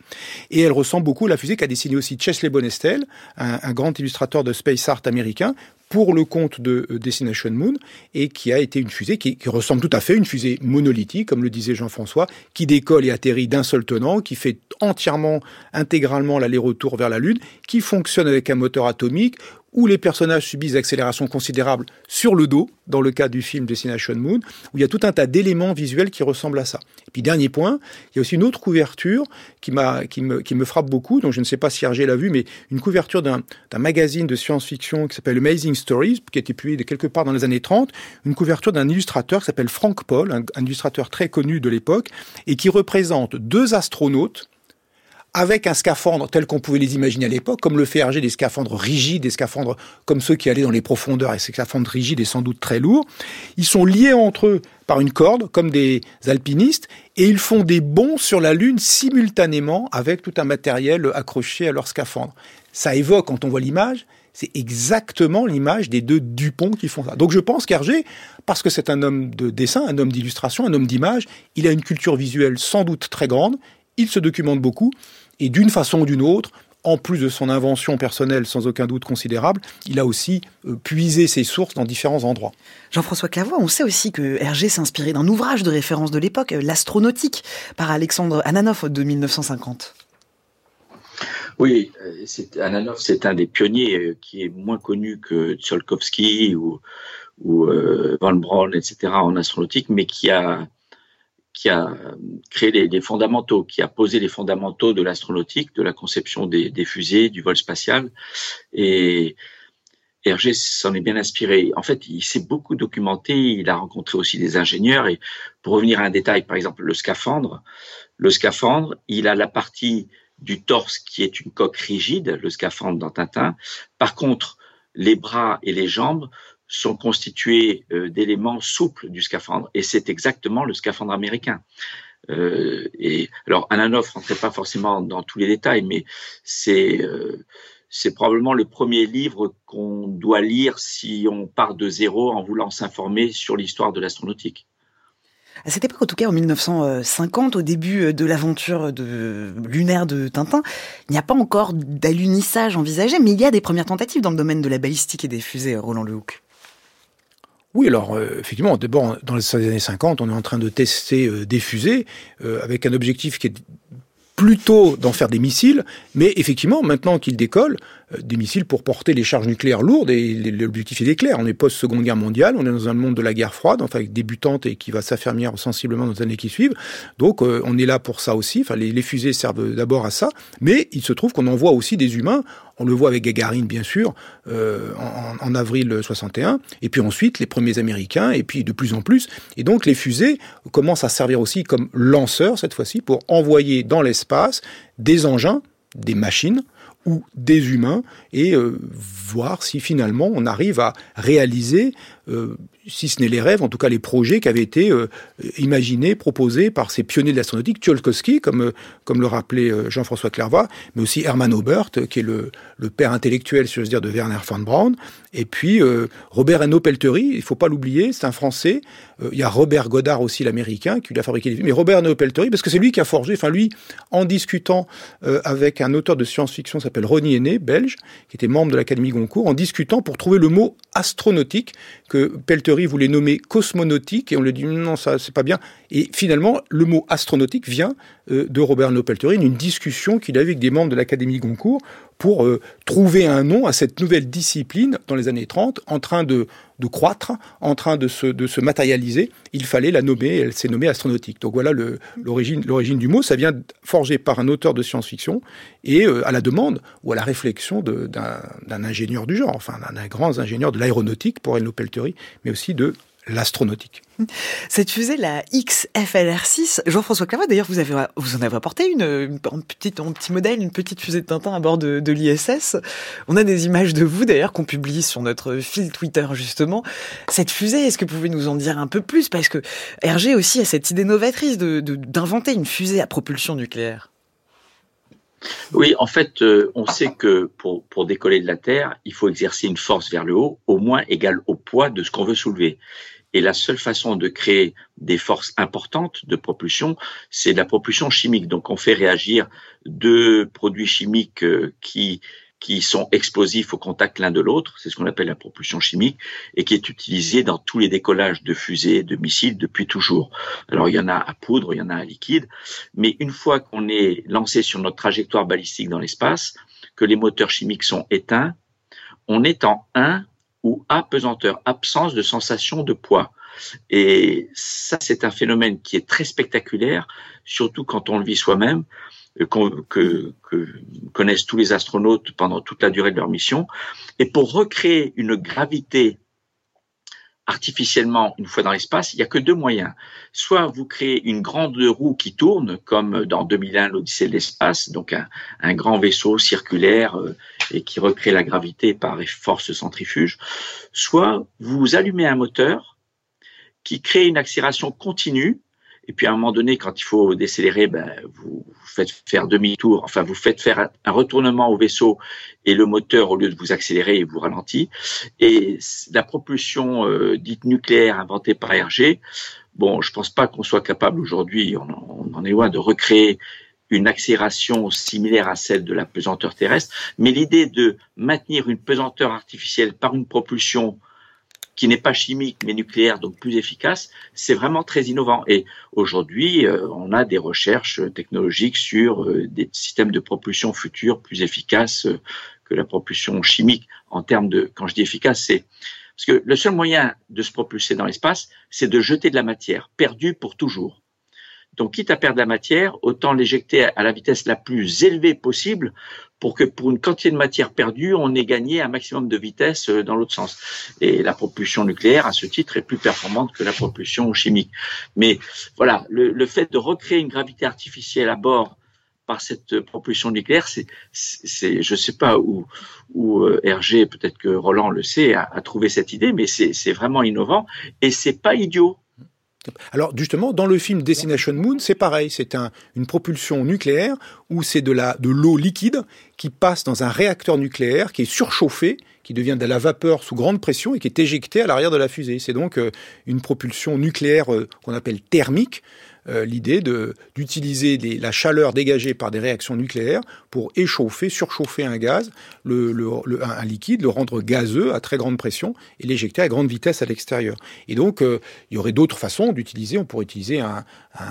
Et elle ressemble beaucoup à la fusée qu'a dessiné aussi Chesley Bonestel, un grand illustrateur de space art américain, pour le compte de euh, Destination Moon et qui a été une fusée qui, ressemble tout à fait à une fusée monolithique, comme le disait Jean-François, qui décolle et atterrit d'un seul tenant, qui fait entièrement, intégralement l'aller-retour vers la Lune, qui fonctionne avec un moteur atomique où les personnages subissent accélérations considérables sur le dos, dans le cas du film Destination Moon, où il y a tout un tas d'éléments visuels qui ressemblent à ça. Et puis dernier point, il y a aussi une autre couverture qui, qui, me, qui me frappe beaucoup, donc je ne sais pas si Hergé l'a vu, mais une couverture d'un, d'un magazine de science-fiction qui s'appelle Amazing Stories, qui a été publié de quelque part dans les années 30, une couverture d'un illustrateur qui s'appelle Frank Paul, un illustrateur très connu de l'époque, et qui représente deux astronautes avec un scaphandre tel qu'on pouvait les imaginer à l'époque, comme le fait Hergé, des scaphandres rigides, des scaphandres comme ceux qui allaient dans les profondeurs, et ces scaphandres rigides et sans doute très lourds. Ils sont liés entre eux par une corde, comme des alpinistes, et ils font des bonds sur la Lune simultanément avec tout un matériel accroché à leur scaphandre. Ça évoque, quand on voit l'image, c'est exactement l'image des deux Dupont qui font ça. Donc je pense qu'Hergé, parce que c'est un homme de dessin, un homme d'illustration, un homme d'image, il a une culture visuelle sans doute très grande, il se documente beaucoup, et d'une façon ou d'une autre, en plus de son invention personnelle sans aucun doute considérable, il a aussi euh, puisé ses sources dans différents endroits. Jean-François Clavois, on sait aussi que Hergé s'est inspiré d'un ouvrage de référence de l'époque, euh, L'astronautique, par Alexandre Ananoff de 1950. Oui, euh, Ananov, c'est un des pionniers qui est moins connu que Tsiolkovsky ou, ou Van Braun, etc. en astronautique, mais qui a qui a créé les, fondamentaux, qui a posé les fondamentaux de l'astronautique, de la conception des, fusées, du vol spatial. Et Hergé s'en est bien inspiré. En fait, il s'est beaucoup documenté, il a rencontré aussi des ingénieurs. Et pour revenir à un détail, par exemple, le scaphandre, le scaphandre, il a la partie du torse qui est une coque rigide, le scaphandre dans Tintin. Par contre, les bras et les jambes sont constitués euh, d'éléments souples du scaphandre, et c'est exactement le scaphandre américain. Euh, et alors, rentrait pas forcément dans tous les détails, mais c'est euh, c'est probablement le premier livre qu'on doit lire si on part de zéro en voulant s'informer sur l'histoire de l'astronautique. À cette époque, en tout cas en 1950, au début de l'aventure de lunaire de Tintin, il n'y a pas encore d'alunissage envisagé, mais il y a des premières tentatives dans le domaine de la balistique et des fusées, Roland Lehoucq. Oui, alors euh, effectivement, d'abord dans les années 50, on est en train de tester euh, des fusées euh, avec un objectif qui est plutôt d'en faire des missiles, mais effectivement, maintenant qu'ils décollent, des missiles pour porter les charges nucléaires lourdes, et l'objectif est clair, on est post-seconde guerre mondiale, on est dans un monde de la guerre froide, enfin débutante et qui va s'affermir sensiblement dans les années qui suivent, donc on est là pour ça aussi, enfin les, fusées servent d'abord à ça, mais il se trouve qu'on envoie aussi des humains. On le voit avec Gagarine, bien sûr, euh, en, avril 61. Et puis ensuite, les premiers Américains, et puis de plus en plus. Et donc, les fusées commencent à servir aussi comme lanceurs, cette fois-ci, pour envoyer dans l'espace des engins, des machines, ou des humains et euh, voir si finalement on arrive à réaliser euh, si ce n'est les rêves, en tout cas les projets qui avaient été euh, imaginés, proposés par ces pionniers de l'astronautique, Tcholkovsky, comme, euh, comme le rappelait Jean-François Clairvoy, mais aussi Hermann Obert, qui est le, le père intellectuel, si j'ose dire, de Werner von Braun, et puis Robert Enno Peltery, il faut pas l'oublier, c'est un Français. il y a Robert Goddard aussi, l'américain, qui lui a fabriqué des mais Robert Enno Peltery, parce que c'est lui qui a forgé, enfin lui, en discutant avec un auteur de science-fiction qui s'appelle Ronnie Henné, belge, qui était membre de l'Académie Goncourt, en discutant pour trouver le mot astronautique que Peltery voulait nommer cosmonautique et on lui dit non ça c'est pas bien. Et finalement le mot astronautique vient euh, de Robert No Peltery une discussion qu'il avait avec des membres de l'Académie Goncourt pour euh, trouver un nom à cette nouvelle discipline dans les années 30 en train de, croître, en train de se, matérialiser. Il fallait la nommer, elle s'est nommée astronautique. Donc voilà l'origine l'origine du mot. Ça vient forgé par un auteur de science-fiction et euh, à la demande ou à la réflexion d'un ingénieur du genre, enfin d'un grand ingénieur de l'aéronautique pour Elno Peltery, mais aussi de l'astronautique. Cette fusée, la XFLR6, Jean-François Clavat, d'ailleurs, vous, avez, vous en avez apporté une, une petite, un petit modèle, une petite fusée de Tintin à bord de, de l'ISS. On a des images de vous, d'ailleurs, qu'on publie sur notre fil Twitter, justement. Cette fusée, est-ce que vous pouvez nous en dire un peu plus? Parce que Hergé aussi a cette idée novatrice d'inventer de, une fusée à propulsion nucléaire. Oui, en fait, euh, on sait que pour, pour décoller de la Terre, il faut exercer une force vers le haut, au moins égale au poids de ce qu'on veut soulever. Et la seule façon de créer des forces importantes de propulsion, c'est la propulsion chimique. Donc on fait réagir deux produits chimiques euh, qui qui sont explosifs au contact l'un de l'autre, c'est ce qu'on appelle la propulsion chimique, et qui est utilisée dans tous les décollages de fusées, de missiles depuis toujours. Alors il y en a à poudre, il y en a à liquide, mais une fois qu'on est lancé sur notre trajectoire balistique dans l'espace, que les moteurs chimiques sont éteints, on est en 1 ou apesanteur, absence de sensation de poids. Et ça, c'est un phénomène qui est très spectaculaire, surtout quand on le vit soi-même, euh, que, que, connaissent tous les astronautes pendant toute la durée de leur mission. Et pour recréer une gravité artificiellement une fois dans l'espace, il n'y a que deux moyens. Soit vous créez une grande roue qui tourne, comme dans 2001, l'Odyssée de l'espace, donc un, grand vaisseau circulaire euh, et qui recrée la gravité par force centrifuge, soit vous allumez un moteur qui crée une accélération continue et puis à un moment donné, quand il faut décélérer, ben, vous, faites faire demi-tour, enfin vous faites faire un, retournement au vaisseau et le moteur, au lieu de vous accélérer, il vous ralentit. Et la propulsion euh, dite nucléaire inventée par Hergé, bon, je pense pas qu'on soit capable aujourd'hui, on, on en est loin de recréer une accélération similaire à celle de la pesanteur terrestre, mais l'idée de maintenir une pesanteur artificielle par une propulsion qui n'est pas chimique mais nucléaire, donc plus efficace, c'est vraiment très innovant. Et aujourd'hui, euh, on a des recherches technologiques sur euh, des systèmes de propulsion futurs plus efficaces euh, que la propulsion chimique en termes de, quand je dis efficace, c'est parce que le seul moyen de se propulser dans l'espace, c'est de jeter de la matière, perdue pour toujours. Donc, quitte à perdre la matière, autant l'éjecter à la vitesse la plus élevée possible pour que pour une quantité de matière perdue, on ait gagné un maximum de vitesse euh, dans l'autre sens. Et la propulsion nucléaire, à ce titre, est plus performante que la propulsion chimique. Mais voilà, le, fait de recréer une gravité artificielle à bord par cette propulsion nucléaire, c'est, c'est, je sais pas où, où euh, Hergé, peut-être que Roland le sait, a, a trouvé cette idée, mais c'est, c'est vraiment innovant et c'est pas idiot. Alors justement, dans le film Destination Moon, c'est pareil, c'est un, une propulsion nucléaire où c'est de la de l'eau liquide qui passe dans un réacteur nucléaire qui est surchauffé, qui devient de la vapeur sous grande pression et qui est éjectée à l'arrière de la fusée. C'est donc euh, une propulsion nucléaire euh, qu'on appelle thermique, euh, l'idée d'utiliser la chaleur dégagée par des réactions nucléaires pour échauffer, surchauffer un gaz, un liquide, le rendre gazeux à très grande pression et l'éjecter à grande vitesse à l'extérieur. Et donc, euh, il y aurait d'autres façons d'utiliser. On pourrait utiliser un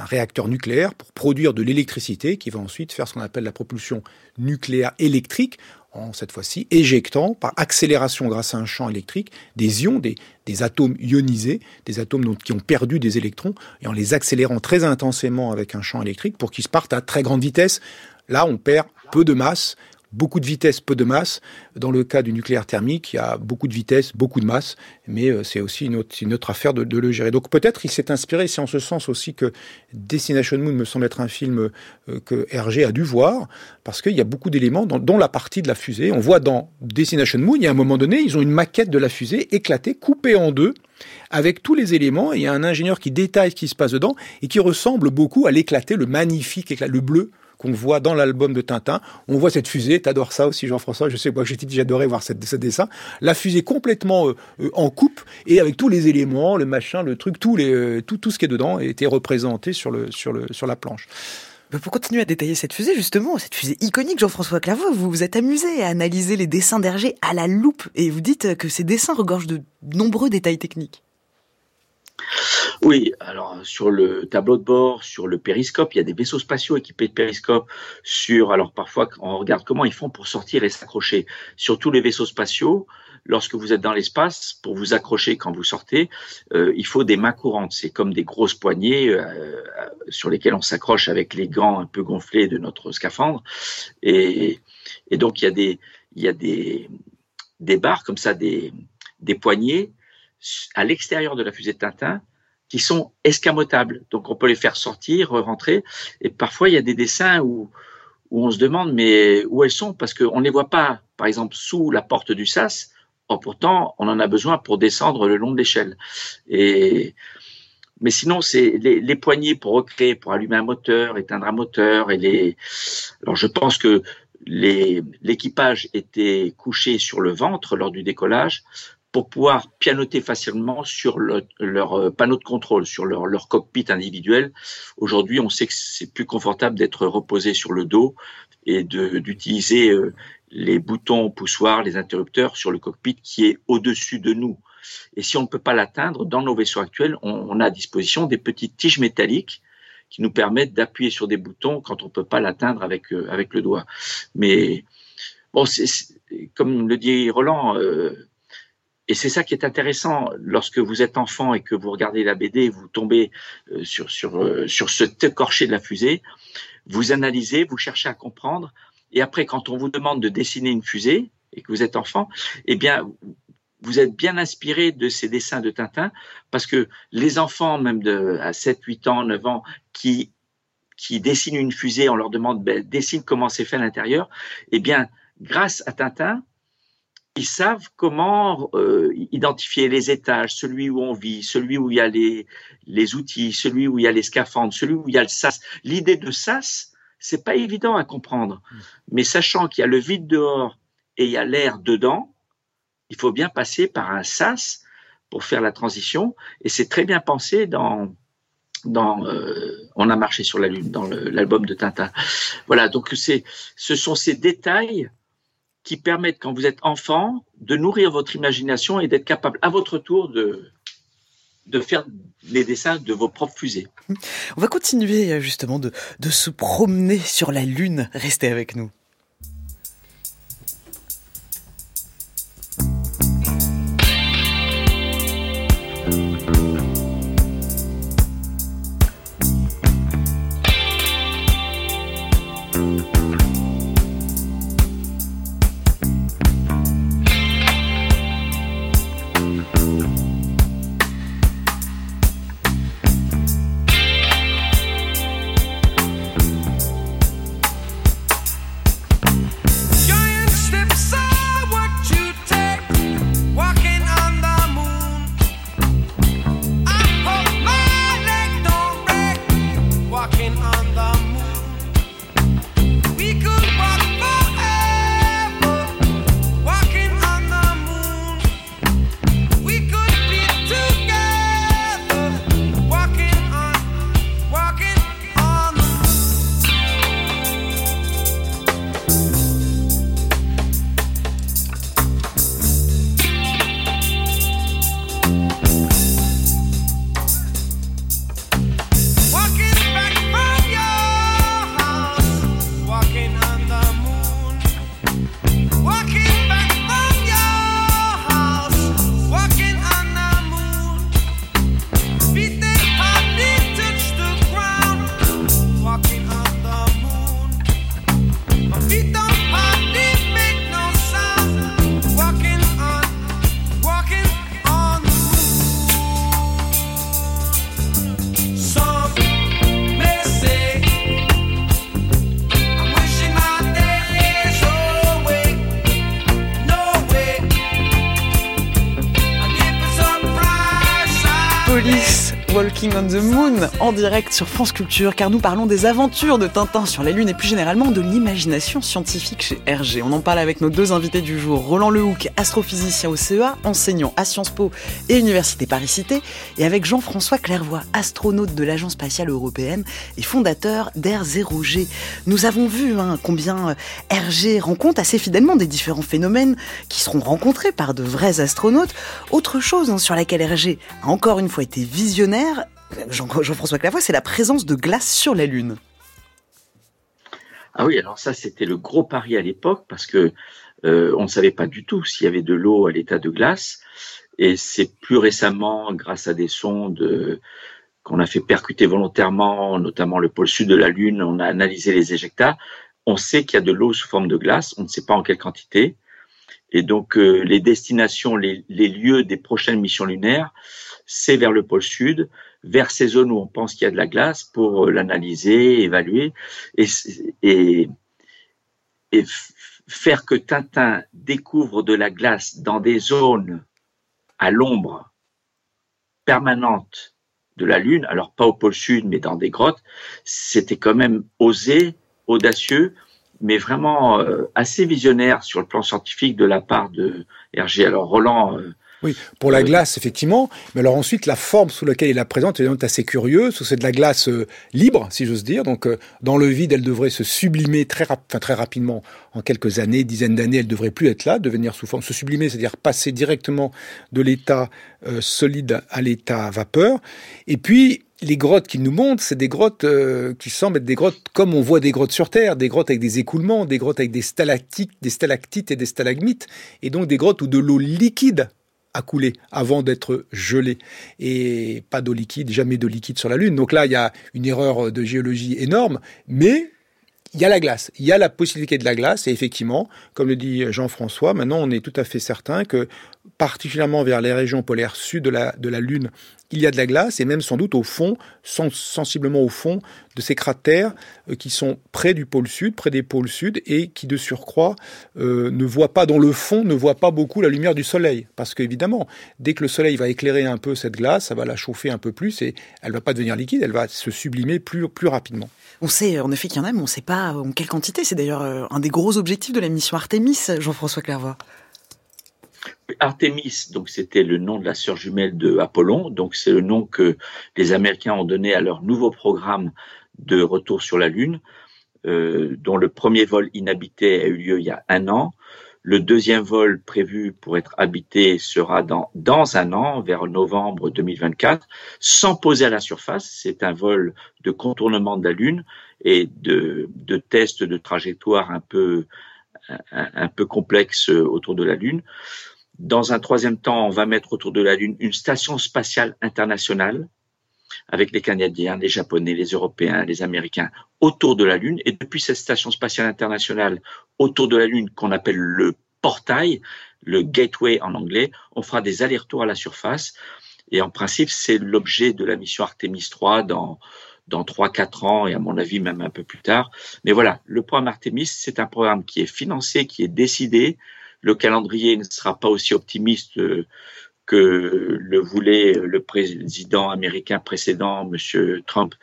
réacteur nucléaire pour produire de l'électricité qui va ensuite faire ce qu'on appelle la propulsion nucléaire électrique en cette fois-ci éjectant par accélération grâce à un champ électrique des ions, des, atomes ionisés, des atomes qui ont perdu des électrons, et en les accélérant très intensément avec un champ électrique pour qu'ils partent à très grande vitesse. Là, on perd peu de masse, beaucoup de vitesse, peu de masse. Dans le cas du nucléaire thermique, il y a beaucoup de vitesse, beaucoup de masse, mais euh, c'est aussi une autre, affaire de, le gérer. Donc peut-être il s'est inspiré, c'est en ce sens aussi que Destination Moon me semble être un film euh, que Hergé a dû voir, parce qu'il y a beaucoup d'éléments, dont la partie de la fusée. On voit dans Destination Moon, il y a un moment donné, ils ont une maquette de la fusée éclatée, coupée en deux, avec tous les éléments, il y a un ingénieur qui détaille ce qui se passe dedans, et qui ressemble beaucoup à l'éclaté, le magnifique éclat, le bleu qu'on voit dans l'album de Tintin. On voit cette fusée, t'adores ça aussi Jean-François, je sais moi j'adorais voir cette, ce dessin. La fusée complètement euh, euh, en coupe et avec tous les éléments, le machin, le truc, tout, euh, tout, tout ce qui est dedans était représenté sur, le, sur, le, sur la planche. Bah, pour continuer à détailler cette fusée, justement, cette fusée iconique, Jean-François Claveau, vous vous êtes amusé à analyser les dessins d'Hergé à la loupe et vous dites que ces dessins regorgent de nombreux détails techniques. Oui, alors sur le tableau de bord, sur le périscope, il y a des vaisseaux spatiaux équipés de périscopes. Sur, alors parfois, on regarde comment ils font pour sortir et s'accrocher. Sur tous les vaisseaux spatiaux, lorsque vous êtes dans l'espace, pour vous accrocher quand vous sortez, euh, il faut des mains courantes. C'est comme des grosses poignées euh, sur lesquelles on s'accroche avec les gants un peu gonflés de notre scaphandre. Et, et donc il y a des, il y a des, des barres comme ça, des, des poignées à l'extérieur de la fusée de Tintin qui sont escamotables. Donc on peut les faire sortir, rentrer. Et parfois il y a des dessins où, où on se demande mais où elles sont? Parce qu'on ne les voit pas, par exemple sous la porte du sas. Or pourtant on en a besoin pour descendre le long de l'échelle. Et mais sinon c'est les, les poignées pour recréer, pour allumer un moteur, éteindre un moteur et les. Alors je pense que l'équipage était couché sur le ventre lors du décollage pour pouvoir pianoter facilement sur leur euh, panneau de contrôle, sur leur, leur cockpit individuel. Aujourd'hui, on sait que c'est plus confortable d'être reposé sur le dos et d'utiliser euh, les boutons poussoirs, les interrupteurs sur le cockpit qui est au-dessus de nous. Et si on ne peut pas l'atteindre, dans nos vaisseaux actuels, on, a à disposition des petites tiges métalliques qui nous permettent d'appuyer sur des boutons quand on ne peut pas l'atteindre avec, euh, avec le doigt. Mais bon, c'est comme le dit Roland, et c'est ça qui est intéressant lorsque vous êtes enfant et que vous regardez la BD, vous tombez euh, sur sur euh, sur ce écorché de la fusée, vous analysez, vous cherchez à comprendre, et après quand on vous demande de dessiner une fusée et que vous êtes enfant, eh bien vous êtes bien inspiré de ces dessins de Tintin parce que les enfants, même de à 7, 8 ans, 9 ans, qui qui dessinent une fusée, on leur demande ben, dessine comment c'est fait à l'intérieur. Eh bien, grâce à Tintin, ils savent comment euh, identifier les étages, celui où on vit, celui où il y a les, les outils, celui où il y a les scaphandres, celui où il y a le sas. L'idée de sas, c'est pas évident à comprendre, mmh. mais sachant qu'il y a le vide dehors et il y a l'air dedans, il faut bien passer par un sas pour faire la transition, et c'est très bien pensé dans dans euh, On a marché sur la lune, dans l'album de Tintin. Voilà, donc c'est ce sont ces détails qui permettent, quand vous êtes enfant, de nourrir votre imagination et d'être capable à votre tour de, de faire les dessins de vos propres fusées. On va continuer euh, justement de, de se promener sur la Lune. Restez avec nous. Walking on the Moon en direct sur France Culture car nous parlons des aventures de Tintin sur la Lune et plus généralement de l'imagination scientifique chez Hergé. On en parle avec nos deux invités du jour, Roland Lehoucq, astrophysicien au CEA, enseignant à Sciences Po et Université Paris-Cité et avec Jean-François Clairvoy, astronaute de l'Agence spatiale européenne et fondateur d'R0G. Nous avons vu hein, combien Hergé rencontre assez fidèlement des différents phénomènes qui seront rencontrés par de vrais astronautes. Autre chose hein, sur laquelle Hergé a encore une fois été visionnaire Jean-François Clavois, c'est la présence de glace sur la Lune. Ah oui, alors ça c'était le gros pari à l'époque parce que euh, on ne savait pas du tout s'il y avait de l'eau à l'état de glace. Et c'est plus récemment, grâce à des sondes qu'on a fait percuter volontairement, notamment le pôle sud de la Lune, on a analysé les éjectats. On sait qu'il y a de l'eau sous forme de glace, on ne sait pas en quelle quantité. Et donc euh, les destinations, les, lieux des prochaines missions lunaires, c'est vers le pôle sud, vers ces zones où on pense qu'il y a de la glace pour euh, l'analyser, évaluer et, et, et faire que Tintin découvre de la glace dans des zones à l'ombre permanente de la Lune, alors pas au pôle sud, mais dans des grottes, c'était quand même osé, audacieux, mais vraiment euh, assez visionnaire sur le plan scientifique de la part de Hergé. Alors Roland euh, oui, pour la glace, effectivement. Mais alors ensuite, la forme sous laquelle il la présente est assez curieuse. C'est de la glace euh, libre, si j'ose dire. Donc, euh, dans le vide, elle devrait se sublimer très, très rapidement. En quelques années, dizaines d'années, elle devrait plus être là, devenir sous forme, se sublimer, c'est-à-dire passer directement de l'état euh, solide à l'état vapeur. Et puis, les grottes qu'il nous montrent, c'est des grottes qui semblent être des grottes comme on voit des grottes sur Terre, des grottes avec des écoulements, des grottes avec des stalactites, des stalactites et des stalagmites, et donc des grottes où de l'eau liquide à couler avant d'être gelé. Et pas d'eau liquide, jamais d'eau liquide sur la Lune. Donc là, il y a une erreur de géologie énorme, mais il y a la glace, il y a la possibilité de la glace. Et effectivement, comme le dit Jean-François, maintenant on est tout à fait certain que particulièrement vers les régions polaires sud de la, de la Lune, il y a de la glace, et même sans doute au fond, sensiblement au fond de ces cratères euh, qui sont près du pôle sud, près des pôles sud, et qui de surcroît euh, ne voient pas, dans le fond, ne voient pas beaucoup la lumière du soleil. Parce qu'évidemment, dès que le soleil va éclairer un peu cette glace, ça va la chauffer un peu plus, et elle va pas devenir liquide, elle va se sublimer plus, plus rapidement. On sait en effet qu'il y en a, mais on ne sait pas en quelle quantité. C'est d'ailleurs euh, un des gros objectifs de la mission Artemis, Jean-François Clairvoy. Artemis, donc c'était le nom de la sœur jumelle de Apollon, donc c'est le nom que les Américains ont donné à leur nouveau programme de retour sur la Lune, euh, dont le premier vol inhabité a eu lieu il y a un an. Le deuxième vol prévu pour être habité sera dans, dans un an, vers novembre 2024, sans poser à la surface. C'est un vol de contournement de la Lune et de, de tests de trajectoire un peu, un, peu autour de la Lune. Dans un troisième temps, on va mettre autour de la Lune une station spatiale internationale avec les Canadiens, les Japonais, les Européens, les Américains autour de la Lune. Et depuis cette station spatiale internationale autour de la Lune qu'on appelle le portail, le gateway en anglais, on fera des allers-retours à la surface. Et en principe, c'est l'objet de la mission Artemis 3 dans dans trois quatre ans et à mon avis même un peu plus tard. Mais voilà, le programme Artemis, c'est un programme qui est financé, qui est décidé, le calendrier ne sera pas aussi optimiste euh, que le voulait le président américain précédent, Monsieur Trump,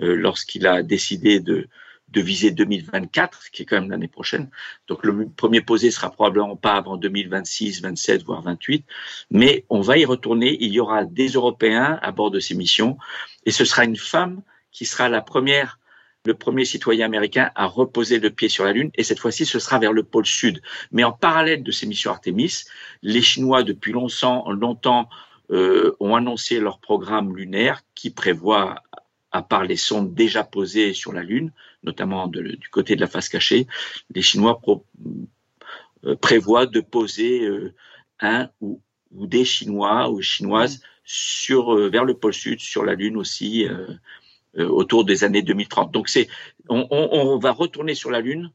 euh, lorsqu'il a décidé de, de viser 2024, qui est quand même l'année prochaine. Donc le premier posé sera probablement pas avant 2026, 27, voire 28, mais on va y retourner. Il y aura des Européens à bord de ces missions, et ce sera une femme qui sera la première le premier citoyen américain à reposer le pied sur la Lune, et cette fois-ci, ce sera vers le pôle sud. Mais en parallèle de ces missions Artemis, les Chinois, depuis longtemps, longtemps euh, ont annoncé leur programme lunaire qui prévoit, à part les sondes déjà posées sur la Lune, notamment du côté de la face cachée, les Chinois euh, prévoient de poser euh, un ou, des Chinois ou Chinoises sur, vers le pôle sud, sur la Lune aussi, autour des années 2030. Donc c'est, on, on, on va retourner sur la Lune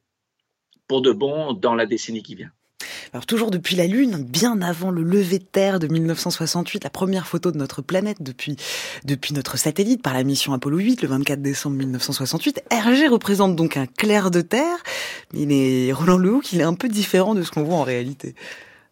pour de bon dans la décennie qui vient. Alors toujours depuis la Lune, bien avant le lever de terre de 1968, la première photo de notre planète depuis, depuis notre satellite par la mission Apollo 8 le 24 décembre 1968, Hergé représente donc un clair de terre, mais il est, Roland Lehoucq, il est un peu différent de ce qu'on voit en réalité.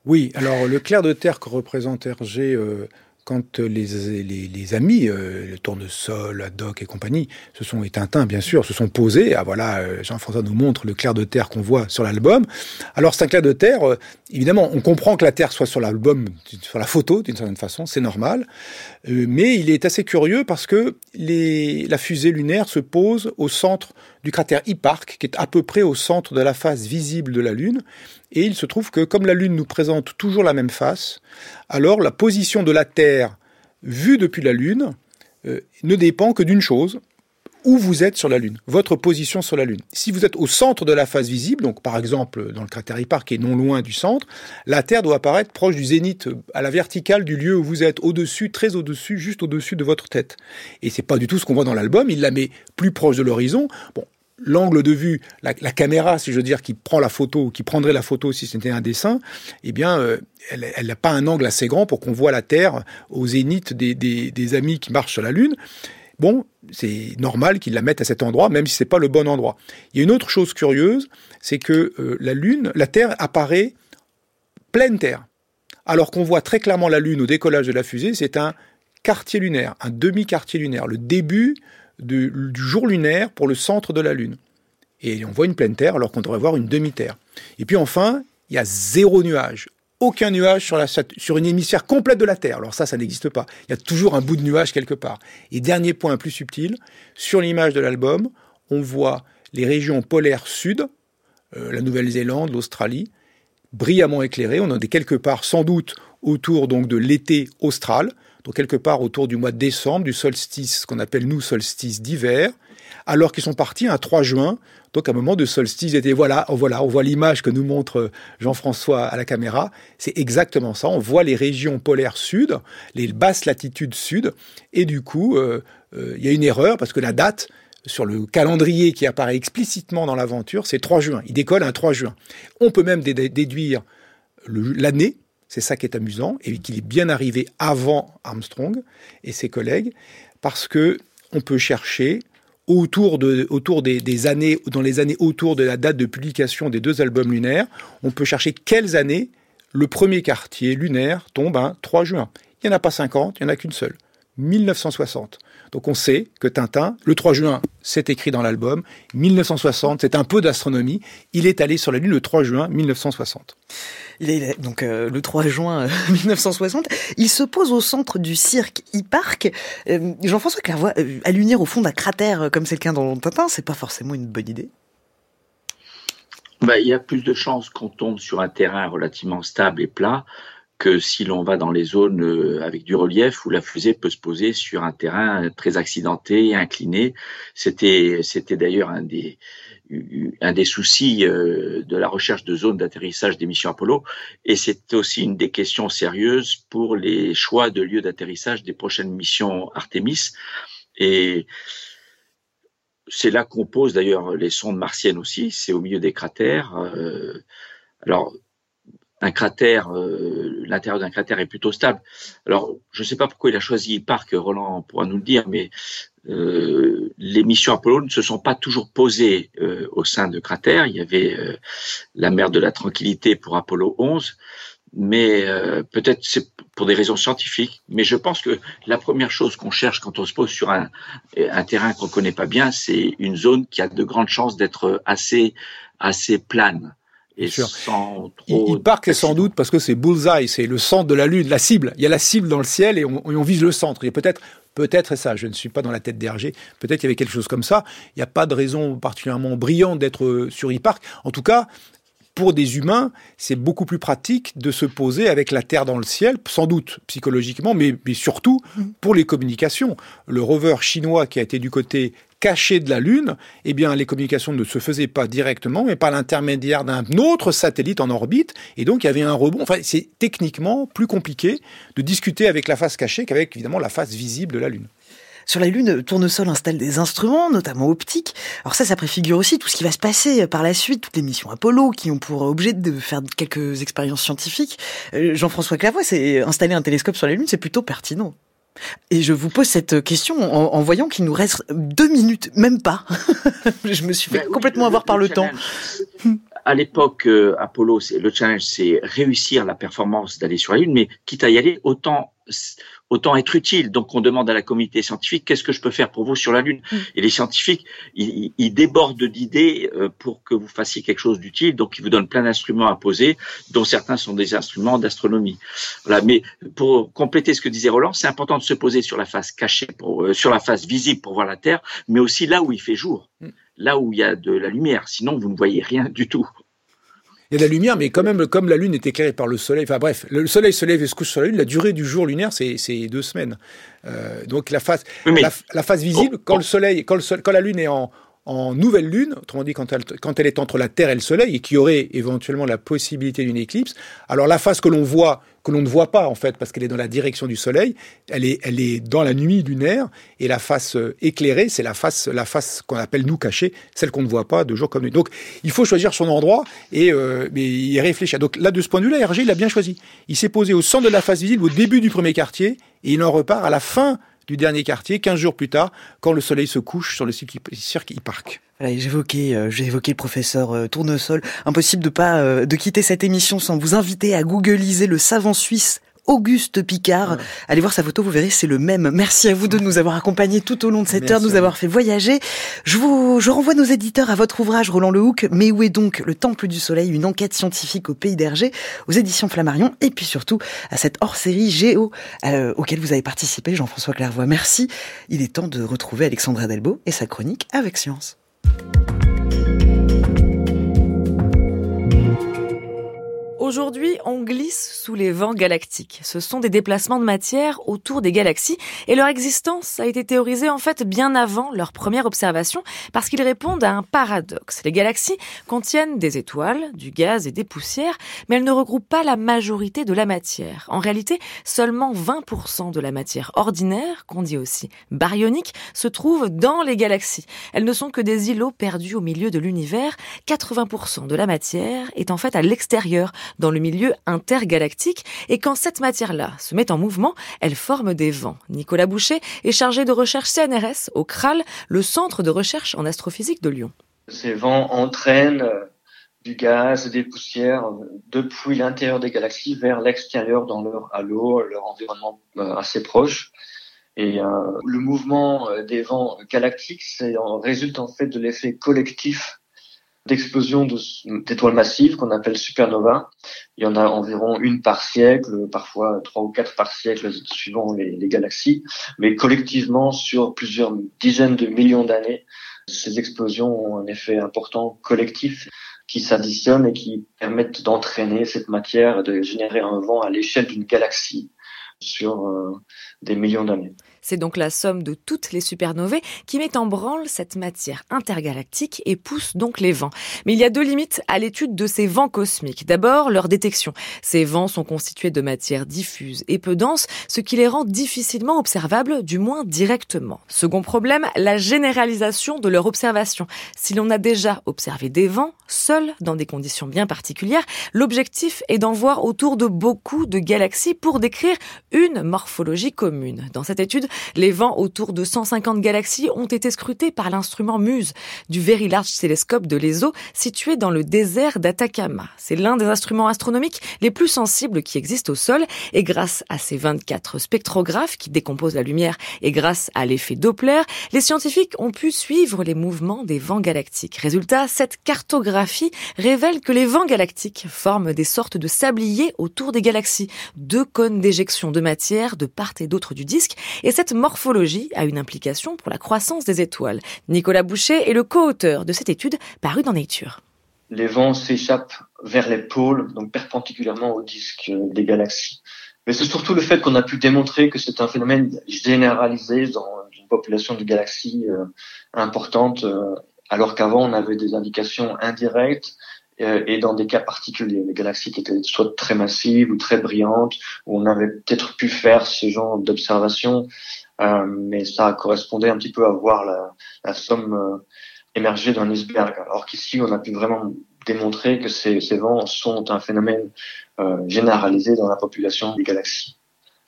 Oui, alors le clair de terre que représente Hergé euh, quand les, les, les amis, euh, le tournesol, Doc et compagnie, se sont éteints, bien sûr, se sont posés. Ah voilà, euh, Jean-François nous montre le clair de terre qu'on voit sur l'album. Alors c'est un clair de terre, euh, évidemment, on comprend que la Terre soit sur l'album, sur la photo, d'une certaine façon, c'est normal. Euh, mais il est assez curieux parce que la fusée lunaire se pose au centre du cratère Hipparque, qui est à peu près au centre de la face visible de la Lune. Et il se trouve que comme la Lune nous présente toujours la même face, alors la position de la Terre vue depuis la Lune euh, ne dépend que d'une chose, où vous êtes sur la Lune, votre position sur la Lune. Si vous êtes au centre de la face visible, donc par exemple dans le cratère Hipparque qui est non loin du centre, la Terre doit apparaître proche du zénith, à la verticale du lieu où vous êtes, au-dessus, très au-dessus, juste au-dessus de votre tête. Et c'est pas du tout ce qu'on voit dans l'album, il la met plus proche de l'horizon. Bon, l'angle de vue, la, caméra, si je veux dire, qui prend la photo, qui prendrait la photo si c'était un dessin, eh bien, euh, elle n'a pas un angle assez grand pour qu'on voit la Terre au zénith des, des amis qui marchent sur la Lune bon, c'est normal qu'ils la mettent à cet endroit, même si c'est pas le bon endroit. Il y a une autre chose curieuse, c'est que euh, la Lune, la Terre apparaît pleine Terre. Alors qu'on voit très clairement la Lune au décollage de la fusée, c'est un quartier lunaire, un demi-quartier lunaire, le début du jour lunaire pour le centre de la Lune. Et on voit une pleine Terre alors qu'on devrait voir une demi-Terre. Et puis enfin, il y a zéro nuage, aucun nuage sur, une hémisphère complète de la Terre. Alors ça, ça n'existe pas. Il y a toujours un bout de nuage quelque part. Et dernier point plus subtil, sur l'image de l'album, on voit les régions polaires sud, euh, la Nouvelle-Zélande, l'Australie, brillamment éclairées. On en est quelque part sans doute autour donc de l'été austral, donc quelque part autour du mois de décembre, du solstice, ce qu'on appelle nous solstice d'hiver, alors qu'ils sont partis un 3 juin, donc un moment de solstice d'été. Voilà, voilà, on voit l'image que nous montre euh, Jean-François à la caméra. C'est exactement ça. On voit les régions polaires sud, les basses latitudes sud, et du coup, euh, euh, il y a une erreur parce que la date sur le calendrier qui apparaît explicitement dans l'aventure, c'est 3 juin. Il décolle un 3 juin. On peut même déduire l'année c'est ça qui est amusant, et qu'il est bien arrivé avant Armstrong et ses collègues, parce que on peut chercher autour, de, autour des, années, dans les années autour de la date de publication des deux albums lunaires, on peut chercher quelles années le premier quartier lunaire tombe un 3 juin. Il n'y en a pas 50, il n'y en a qu'une seule. 1960. Donc on sait que Tintin, le 3 juin, c'est écrit dans l'album, 1960, c'est un peu d'astronomie, il est allé sur la Lune le 3 juin 1960. Il est donc euh, le 3 juin 1960. Euh, (laughs) il se pose au centre du cirque e-park. Euh, Jean-François Clairvoy, à l'unir au fond d'un cratère comme c'est le cas dans Tintin, c'est pas forcément une bonne idée. Bah, il y a plus de chances qu'on tombe sur un terrain relativement stable et plat que si l'on va dans les zones avec du relief où la fusée peut se poser sur un terrain très accidenté incliné. C'était, c'était d'ailleurs un des, un des soucis euh, de la recherche de zones d'atterrissage des missions Apollo, et c'est aussi une des questions sérieuses pour les choix de lieux d'atterrissage des prochaines missions Artemis. Et c'est là qu'on pose d'ailleurs les sondes martiennes aussi, c'est au milieu des cratères. Euh, alors, un cratère, euh, l'intérieur d'un cratère est plutôt stable. Alors, je ne sais pas pourquoi il a choisi Parc, Roland pourra nous le dire, mais euh, les missions Apollo ne se sont pas toujours posées euh, au sein de cratères. Il y avait euh, la mer de la tranquillité pour Apollo 11, mais peut-être c'est pour des raisons scientifiques. Mais je pense que la première chose qu'on cherche quand on se pose sur un, un terrain qu'on connaît pas bien, c'est une zone qui a de grandes chances d'être assez assez plane. Et sans trop il, part sans doute parce que c'est bullseye, c'est le centre de la lune, la cible. Il y a la cible dans le ciel et on, on vise le centre. Et peut-être Peut-être, et ça, je ne suis pas dans la tête d'Hergé, peut-être qu'il y avait quelque chose comme ça. Il n'y a pas de raison particulièrement brillante d'être sur e-park. En tout cas, pour des humains, c'est beaucoup plus pratique de se poser avec la Terre dans le ciel, sans doute psychologiquement, mais, mais surtout mmh. pour les communications. Le rover chinois qui a été du côté caché de la Lune, eh bien, les communications ne se faisaient pas directement, mais par l'intermédiaire d'un autre satellite en orbite. Et donc, il y avait un rebond. Enfin, c'est techniquement plus compliqué de discuter avec la face cachée qu'avec, évidemment, la face visible de la Lune. Sur la Lune, Tournesol installe des instruments, notamment optiques. Alors ça, ça préfigure aussi tout ce qui va se passer par la suite, toutes les missions Apollo qui ont pour objet de faire quelques expériences scientifiques. Euh, Jean-François Clavois, c'est installer un télescope sur la Lune, c'est plutôt pertinent. Et je vous pose cette question en, voyant qu'il nous reste deux minutes, même pas. (laughs) je me suis fait complètement avoir par le, temps. À l'époque, euh, Apollo, le challenge, c'est réussir la performance d'aller sur la Lune, mais quitte à y aller, autant autant être utile. Donc on demande à la communauté scientifique qu'est-ce que je peux faire pour vous sur la Lune. Mm. Et les scientifiques, ils, ils débordent d'idées euh, pour que vous fassiez quelque chose d'utile. Donc ils vous donnent plein d'instruments à poser, dont certains sont des instruments d'astronomie. Voilà. Mais pour compléter ce que disait Roland, c'est important de se poser sur la face cachée, pour, euh, sur la face visible pour voir la Terre, mais aussi là où il fait jour, mm. là où il y a de la lumière. Sinon vous ne voyez rien du tout il y a de la lumière, mais quand même, comme la Lune est éclairée par le Soleil, enfin bref, le Soleil se lève et se couche sur la Lune, la durée du jour lunaire, c'est deux semaines. Euh, donc la phase, la, phase visible, quand le Soleil, quand, le, quand la Lune est en, en nouvelle lune, autrement dit quand elle, est entre la Terre et le Soleil, et qui aurait éventuellement la possibilité d'une éclipse, alors la phase que l'on voit, que l'on ne voit pas en fait, parce qu'elle est dans la direction du Soleil, elle est, dans la nuit lunaire, et la face euh, éclairée, c'est la face, la face qu'on appelle nous cachée, celle qu'on ne voit pas de jour comme nuit. Donc il faut choisir son endroit et euh, mais y réfléchir. Donc là, de ce point de vue-là, Hergé, il a bien choisi. Il s'est posé au centre de la face visible, au début du premier quartier, et il en repart à la fin du dernier quartier, 15 jours plus tard, quand le soleil se couche sur le cirque e-park. J'évoquais, euh, j'ai évoqué le professeur euh, Tournesol. Impossible de pas euh, de quitter cette émission sans vous inviter à googliser le savant suisse Auguste Picard. Allez voir sa photo, vous verrez, c'est le même. Merci à vous de nous avoir accompagnés tout au long de cette heure, de nous avoir fait voyager. Je vous, je renvoie nos éditeurs à votre ouvrage, Roland Lehoucq. Mais où est donc le Temple du Soleil, une enquête scientifique au pays d'Hergé, aux éditions Flammarion, et puis surtout à cette hors-série Géo, euh, auquel vous avez participé, Jean-François Clairvoy. Merci. Il est temps de retrouver Alexandra Delbo et sa chronique avec science. Aujourd'hui, on glisse sous les vents galactiques. Ce sont des déplacements de matière autour des galaxies et leur existence a été théorisée en fait bien avant leur première observation parce qu'ils répondent à un paradoxe. Les galaxies contiennent des étoiles, du gaz et des poussières, mais elles ne regroupent pas la majorité de la matière. En réalité, seulement 20% de la matière ordinaire, qu'on dit aussi baryonique, se trouve dans les galaxies. Elles ne sont que des îlots perdus au milieu de l'univers. 80% de la matière est en fait à l'extérieur dans le milieu intergalactique et quand cette matière-là se met en mouvement, elle forme des vents. Nicolas Boucher est chargé de recherche CNRS au CRAL, le centre de recherche en astrophysique de Lyon. Ces vents entraînent euh, du gaz des poussières depuis l'intérieur des galaxies vers l'extérieur dans leur halo, leur environnement euh, assez proche. Et euh, le mouvement des vents galactiques, résulte en fait de l'effet collectif d'explosion d'étoiles massives qu'on appelle supernova. Il y en a environ une par siècle, parfois trois ou quatre par siècle suivant les, galaxies, mais collectivement sur plusieurs dizaines de millions d'années, ces explosions ont un effet important collectif qui s'additionnent et qui permettent d'entraîner cette matière, de générer un vent à l'échelle d'une galaxie sur euh, des millions d'années. C'est donc la somme de toutes les supernovae qui met en branle cette matière intergalactique et pousse donc les vents. Mais il y a deux limites à l'étude de ces vents cosmiques. D'abord, leur détection. Ces vents sont constitués de matière diffuse et peu dense, ce qui les rend difficilement observables, du moins directement. Second problème, la généralisation de leur observation. Si l'on a déjà observé des vents, seuls, dans des conditions bien particulières, l'objectif est d'en voir autour de beaucoup de galaxies pour décrire une morphologie commune. Dans cette étude, les vents autour de 150 galaxies ont été scrutés par l'instrument MUSE du Very Large Telescope de l'ESO situé dans le désert d'Atacama. C'est l'un des instruments astronomiques les plus sensibles qui existent au sol et grâce à ces 24 spectrographes qui décomposent la lumière et grâce à l'effet Doppler, les scientifiques ont pu suivre les mouvements des vents galactiques. Résultat, cette cartographie révèle que les vents galactiques forment des sortes de sabliers autour des galaxies, deux cônes d'éjection de matière de part et d'autre du disque morphologie a une implication pour la croissance des étoiles. Nicolas Boucher est le co-auteur de cette étude parue dans Nature. Les vents s'échappent vers les pôles, donc perpendiculairement au disque des galaxies. Mais c'est surtout le fait qu'on a pu démontrer que c'est un phénomène généralisé dans une population de galaxies euh, importante, euh, alors qu'avant on avait des indications indirectes et dans des cas particuliers, les galaxies qui étaient soit très massives ou très brillantes, où on avait peut-être pu faire ce genre d'observation, euh, mais ça correspondait un petit peu à voir la, somme euh, émerger d'un iceberg. Alors qu'ici, on a pu vraiment démontrer que ces, vents sont un phénomène euh, généralisé dans la population des galaxies.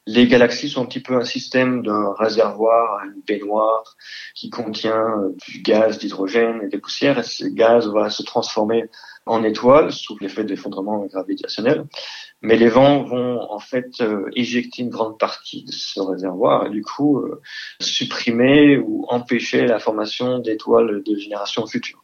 Les galaxies sont un petit peu un système d'un réservoir, une baignoire qui contient euh, du gaz, d'hydrogène et des poussières. Et ce gaz va se transformer en étoiles sous l'effet d'effondrement gravitationnel. Mais les vents vont en fait euh, éjecter une grande partie de ce réservoir et du coup euh, supprimer ou empêcher la formation d'étoiles de génération future.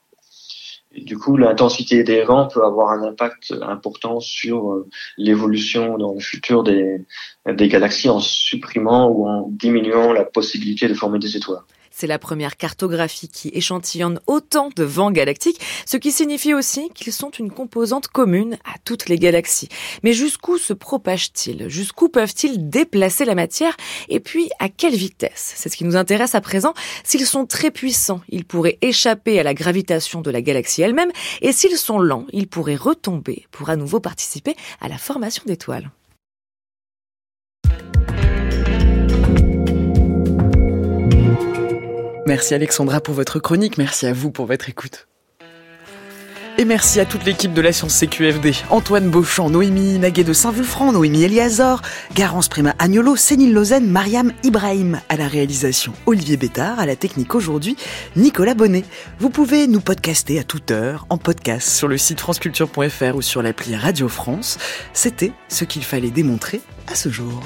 Du coup, l'intensité des vents peut avoir un impact important sur euh, l'évolution dans le futur des galaxies en supprimant ou en diminuant la possibilité de former des étoiles. C'est la première cartographie qui échantillonne autant de vents galactiques, ce qui signifie aussi qu'ils sont une composante commune à toutes les galaxies. Mais jusqu'où se propagent-ils? Jusqu'où peuvent-ils déplacer la matière? Et puis, à quelle vitesse? C'est ce qui nous intéresse à présent. S'ils sont très puissants, ils pourraient échapper à la gravitation de la galaxie elle-même, et s'ils sont lents, ils pourraient retomber pour à nouveau participer à la formation d'étoiles. Merci Alexandra pour votre chronique, merci à vous pour votre écoute. Et merci à toute l'équipe de la Science CQFD. Antoine Beauchamp, Noémie Naguet de Saint-Vulfranc, Noémie Eliazor, Garance Prima Agnolo, Céline Lausanne, Mariam Ibrahim à la réalisation, Olivier Bétard à la technique aujourd'hui, Nicolas Bonnet. Vous pouvez nous podcaster à toute heure en podcast sur le site franceculture.fr ou sur l'appli Radio France. C'était ce qu'il fallait démontrer à ce jour.